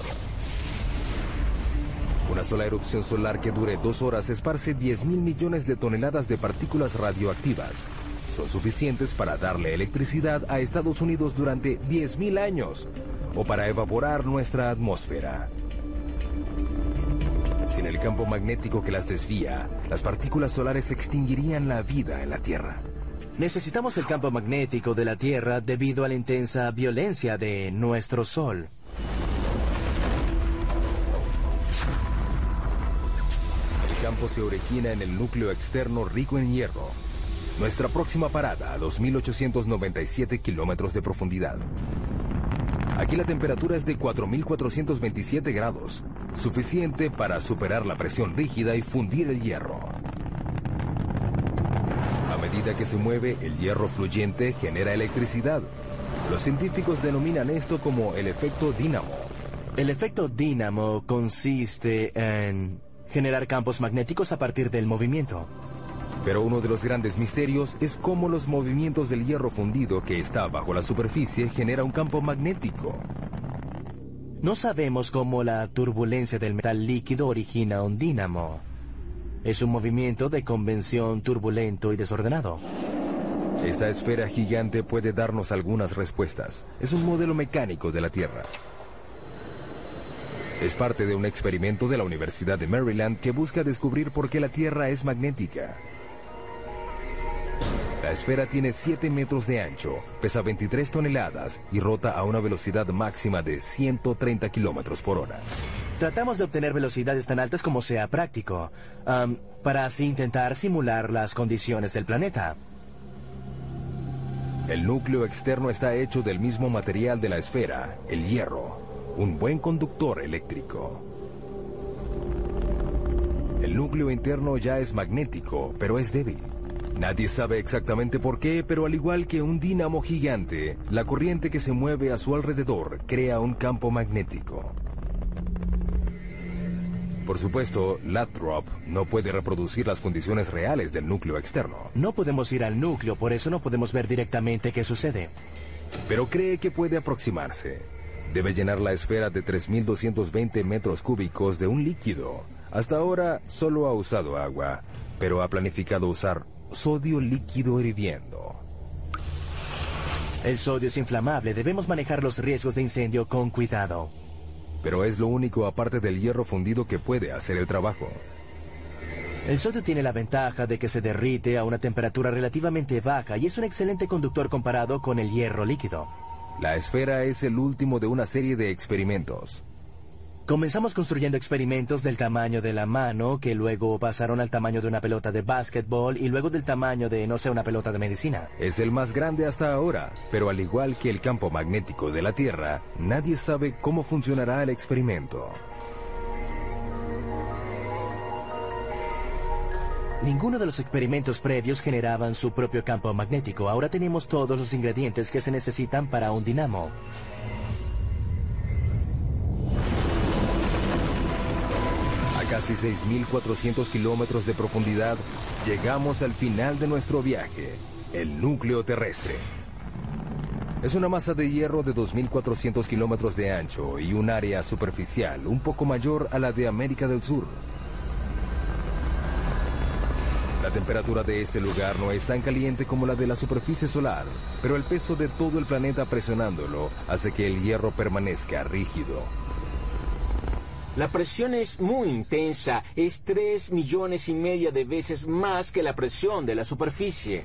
Una sola erupción solar que dure dos horas esparce 10.000 millones de toneladas de partículas radioactivas. Son suficientes para darle electricidad a Estados Unidos durante 10.000 años o para evaporar nuestra atmósfera. Sin el campo magnético que las desvía, las partículas solares extinguirían la vida en la Tierra. Necesitamos el campo magnético de la Tierra debido a la intensa violencia de nuestro Sol. El campo se origina en el núcleo externo rico en hierro. Nuestra próxima parada a 2.897 kilómetros de profundidad. Aquí la temperatura es de 4.427 grados, suficiente para superar la presión rígida y fundir el hierro. A medida que se mueve, el hierro fluyente genera electricidad. Los científicos denominan esto como el efecto dínamo. El efecto dínamo consiste en generar campos magnéticos a partir del movimiento. Pero uno de los grandes misterios es cómo los movimientos del hierro fundido que está bajo la superficie genera un campo magnético. No sabemos cómo la turbulencia del metal líquido origina un dínamo. Es un movimiento de convención turbulento y desordenado. Esta esfera gigante puede darnos algunas respuestas. Es un modelo mecánico de la Tierra. Es parte de un experimento de la Universidad de Maryland que busca descubrir por qué la Tierra es magnética. La esfera tiene 7 metros de ancho, pesa 23 toneladas y rota a una velocidad máxima de 130 kilómetros por hora. Tratamos de obtener velocidades tan altas como sea práctico, para así intentar simular las condiciones del planeta. El núcleo externo está hecho del mismo material de la esfera, el hierro, un buen conductor eléctrico. El núcleo interno ya es magnético, pero es débil. Nadie sabe exactamente por qué, pero al igual que un dínamo gigante, la corriente que se mueve a su alrededor crea un campo magnético. Por supuesto, Lathrop no puede reproducir las condiciones reales del núcleo externo, No podemos ir al núcleo, por eso no podemos ver directamente qué sucede. pero cree que puede aproximarse. Debe llenar la esfera de 3.220 metros cúbicos de un líquido. Hasta ahora solo ha usado agua, pero ha planificado usar sodio líquido hirviendo. El sodio es inflamable, debemos manejar los riesgos de incendio con cuidado. Pero es lo único aparte del hierro fundido que puede hacer el trabajo. El sodio tiene la ventaja de que se derrite a una temperatura relativamente baja y es un excelente conductor comparado con el hierro líquido. La esfera es el último de una serie de experimentos. Comenzamos construyendo experimentos del tamaño de la mano, que luego pasaron al tamaño de una pelota de básquetbol y luego del tamaño de, no sé, una pelota de medicina. Es el más grande hasta ahora, pero al igual que el campo magnético de la Tierra, nadie sabe cómo funcionará el experimento. Ninguno de los experimentos previos generaban su propio campo magnético. Ahora tenemos todos los ingredientes que se necesitan para un dinamo. Casi 6.400 kilómetros de profundidad, llegamos al final de nuestro viaje, el núcleo terrestre. Es una masa de hierro de 2.400 kilómetros de ancho y un área superficial un poco mayor a la de América del Sur. La temperatura de este lugar no es tan caliente como la de la superficie solar, pero el peso de todo el planeta presionándolo hace que el hierro permanezca rígido. La presión es muy intensa, es tres millones y media de veces más que la presión de la superficie.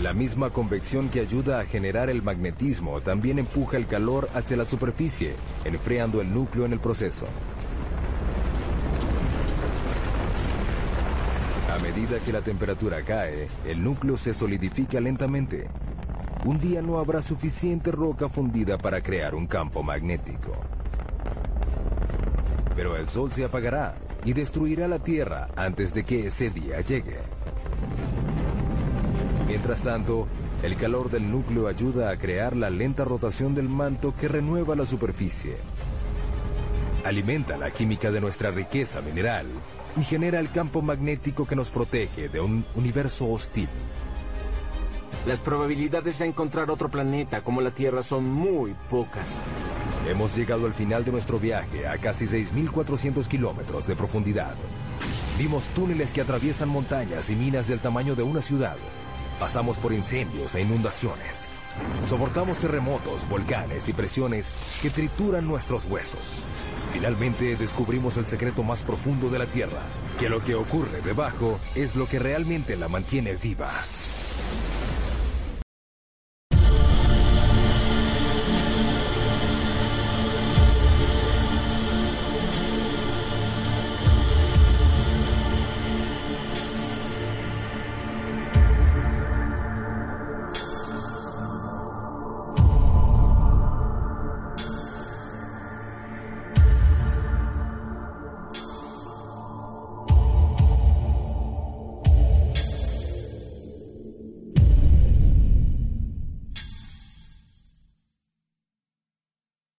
La misma convección que ayuda a generar el magnetismo también empuja el calor hacia la superficie, enfriando el núcleo en el proceso. A medida que la temperatura cae, el núcleo se solidifica lentamente. Un día no habrá suficiente roca fundida para crear un campo magnético. Pero el sol se apagará y destruirá la Tierra antes de que ese día llegue. Mientras tanto, el calor del núcleo ayuda a crear la lenta rotación del manto que renueva la superficie. Alimenta la química de nuestra riqueza mineral y genera el campo magnético que nos protege de un universo hostil. Las probabilidades de encontrar otro planeta como la Tierra son muy pocas. Hemos llegado al final de nuestro viaje a casi 6.400 kilómetros de profundidad. Vimos túneles que atraviesan montañas y minas del tamaño de una ciudad. Pasamos por incendios e inundaciones. Soportamos terremotos, volcanes y presiones que trituran nuestros huesos. Finalmente descubrimos el secreto más profundo de la Tierra, que lo que ocurre debajo es lo que realmente la mantiene viva.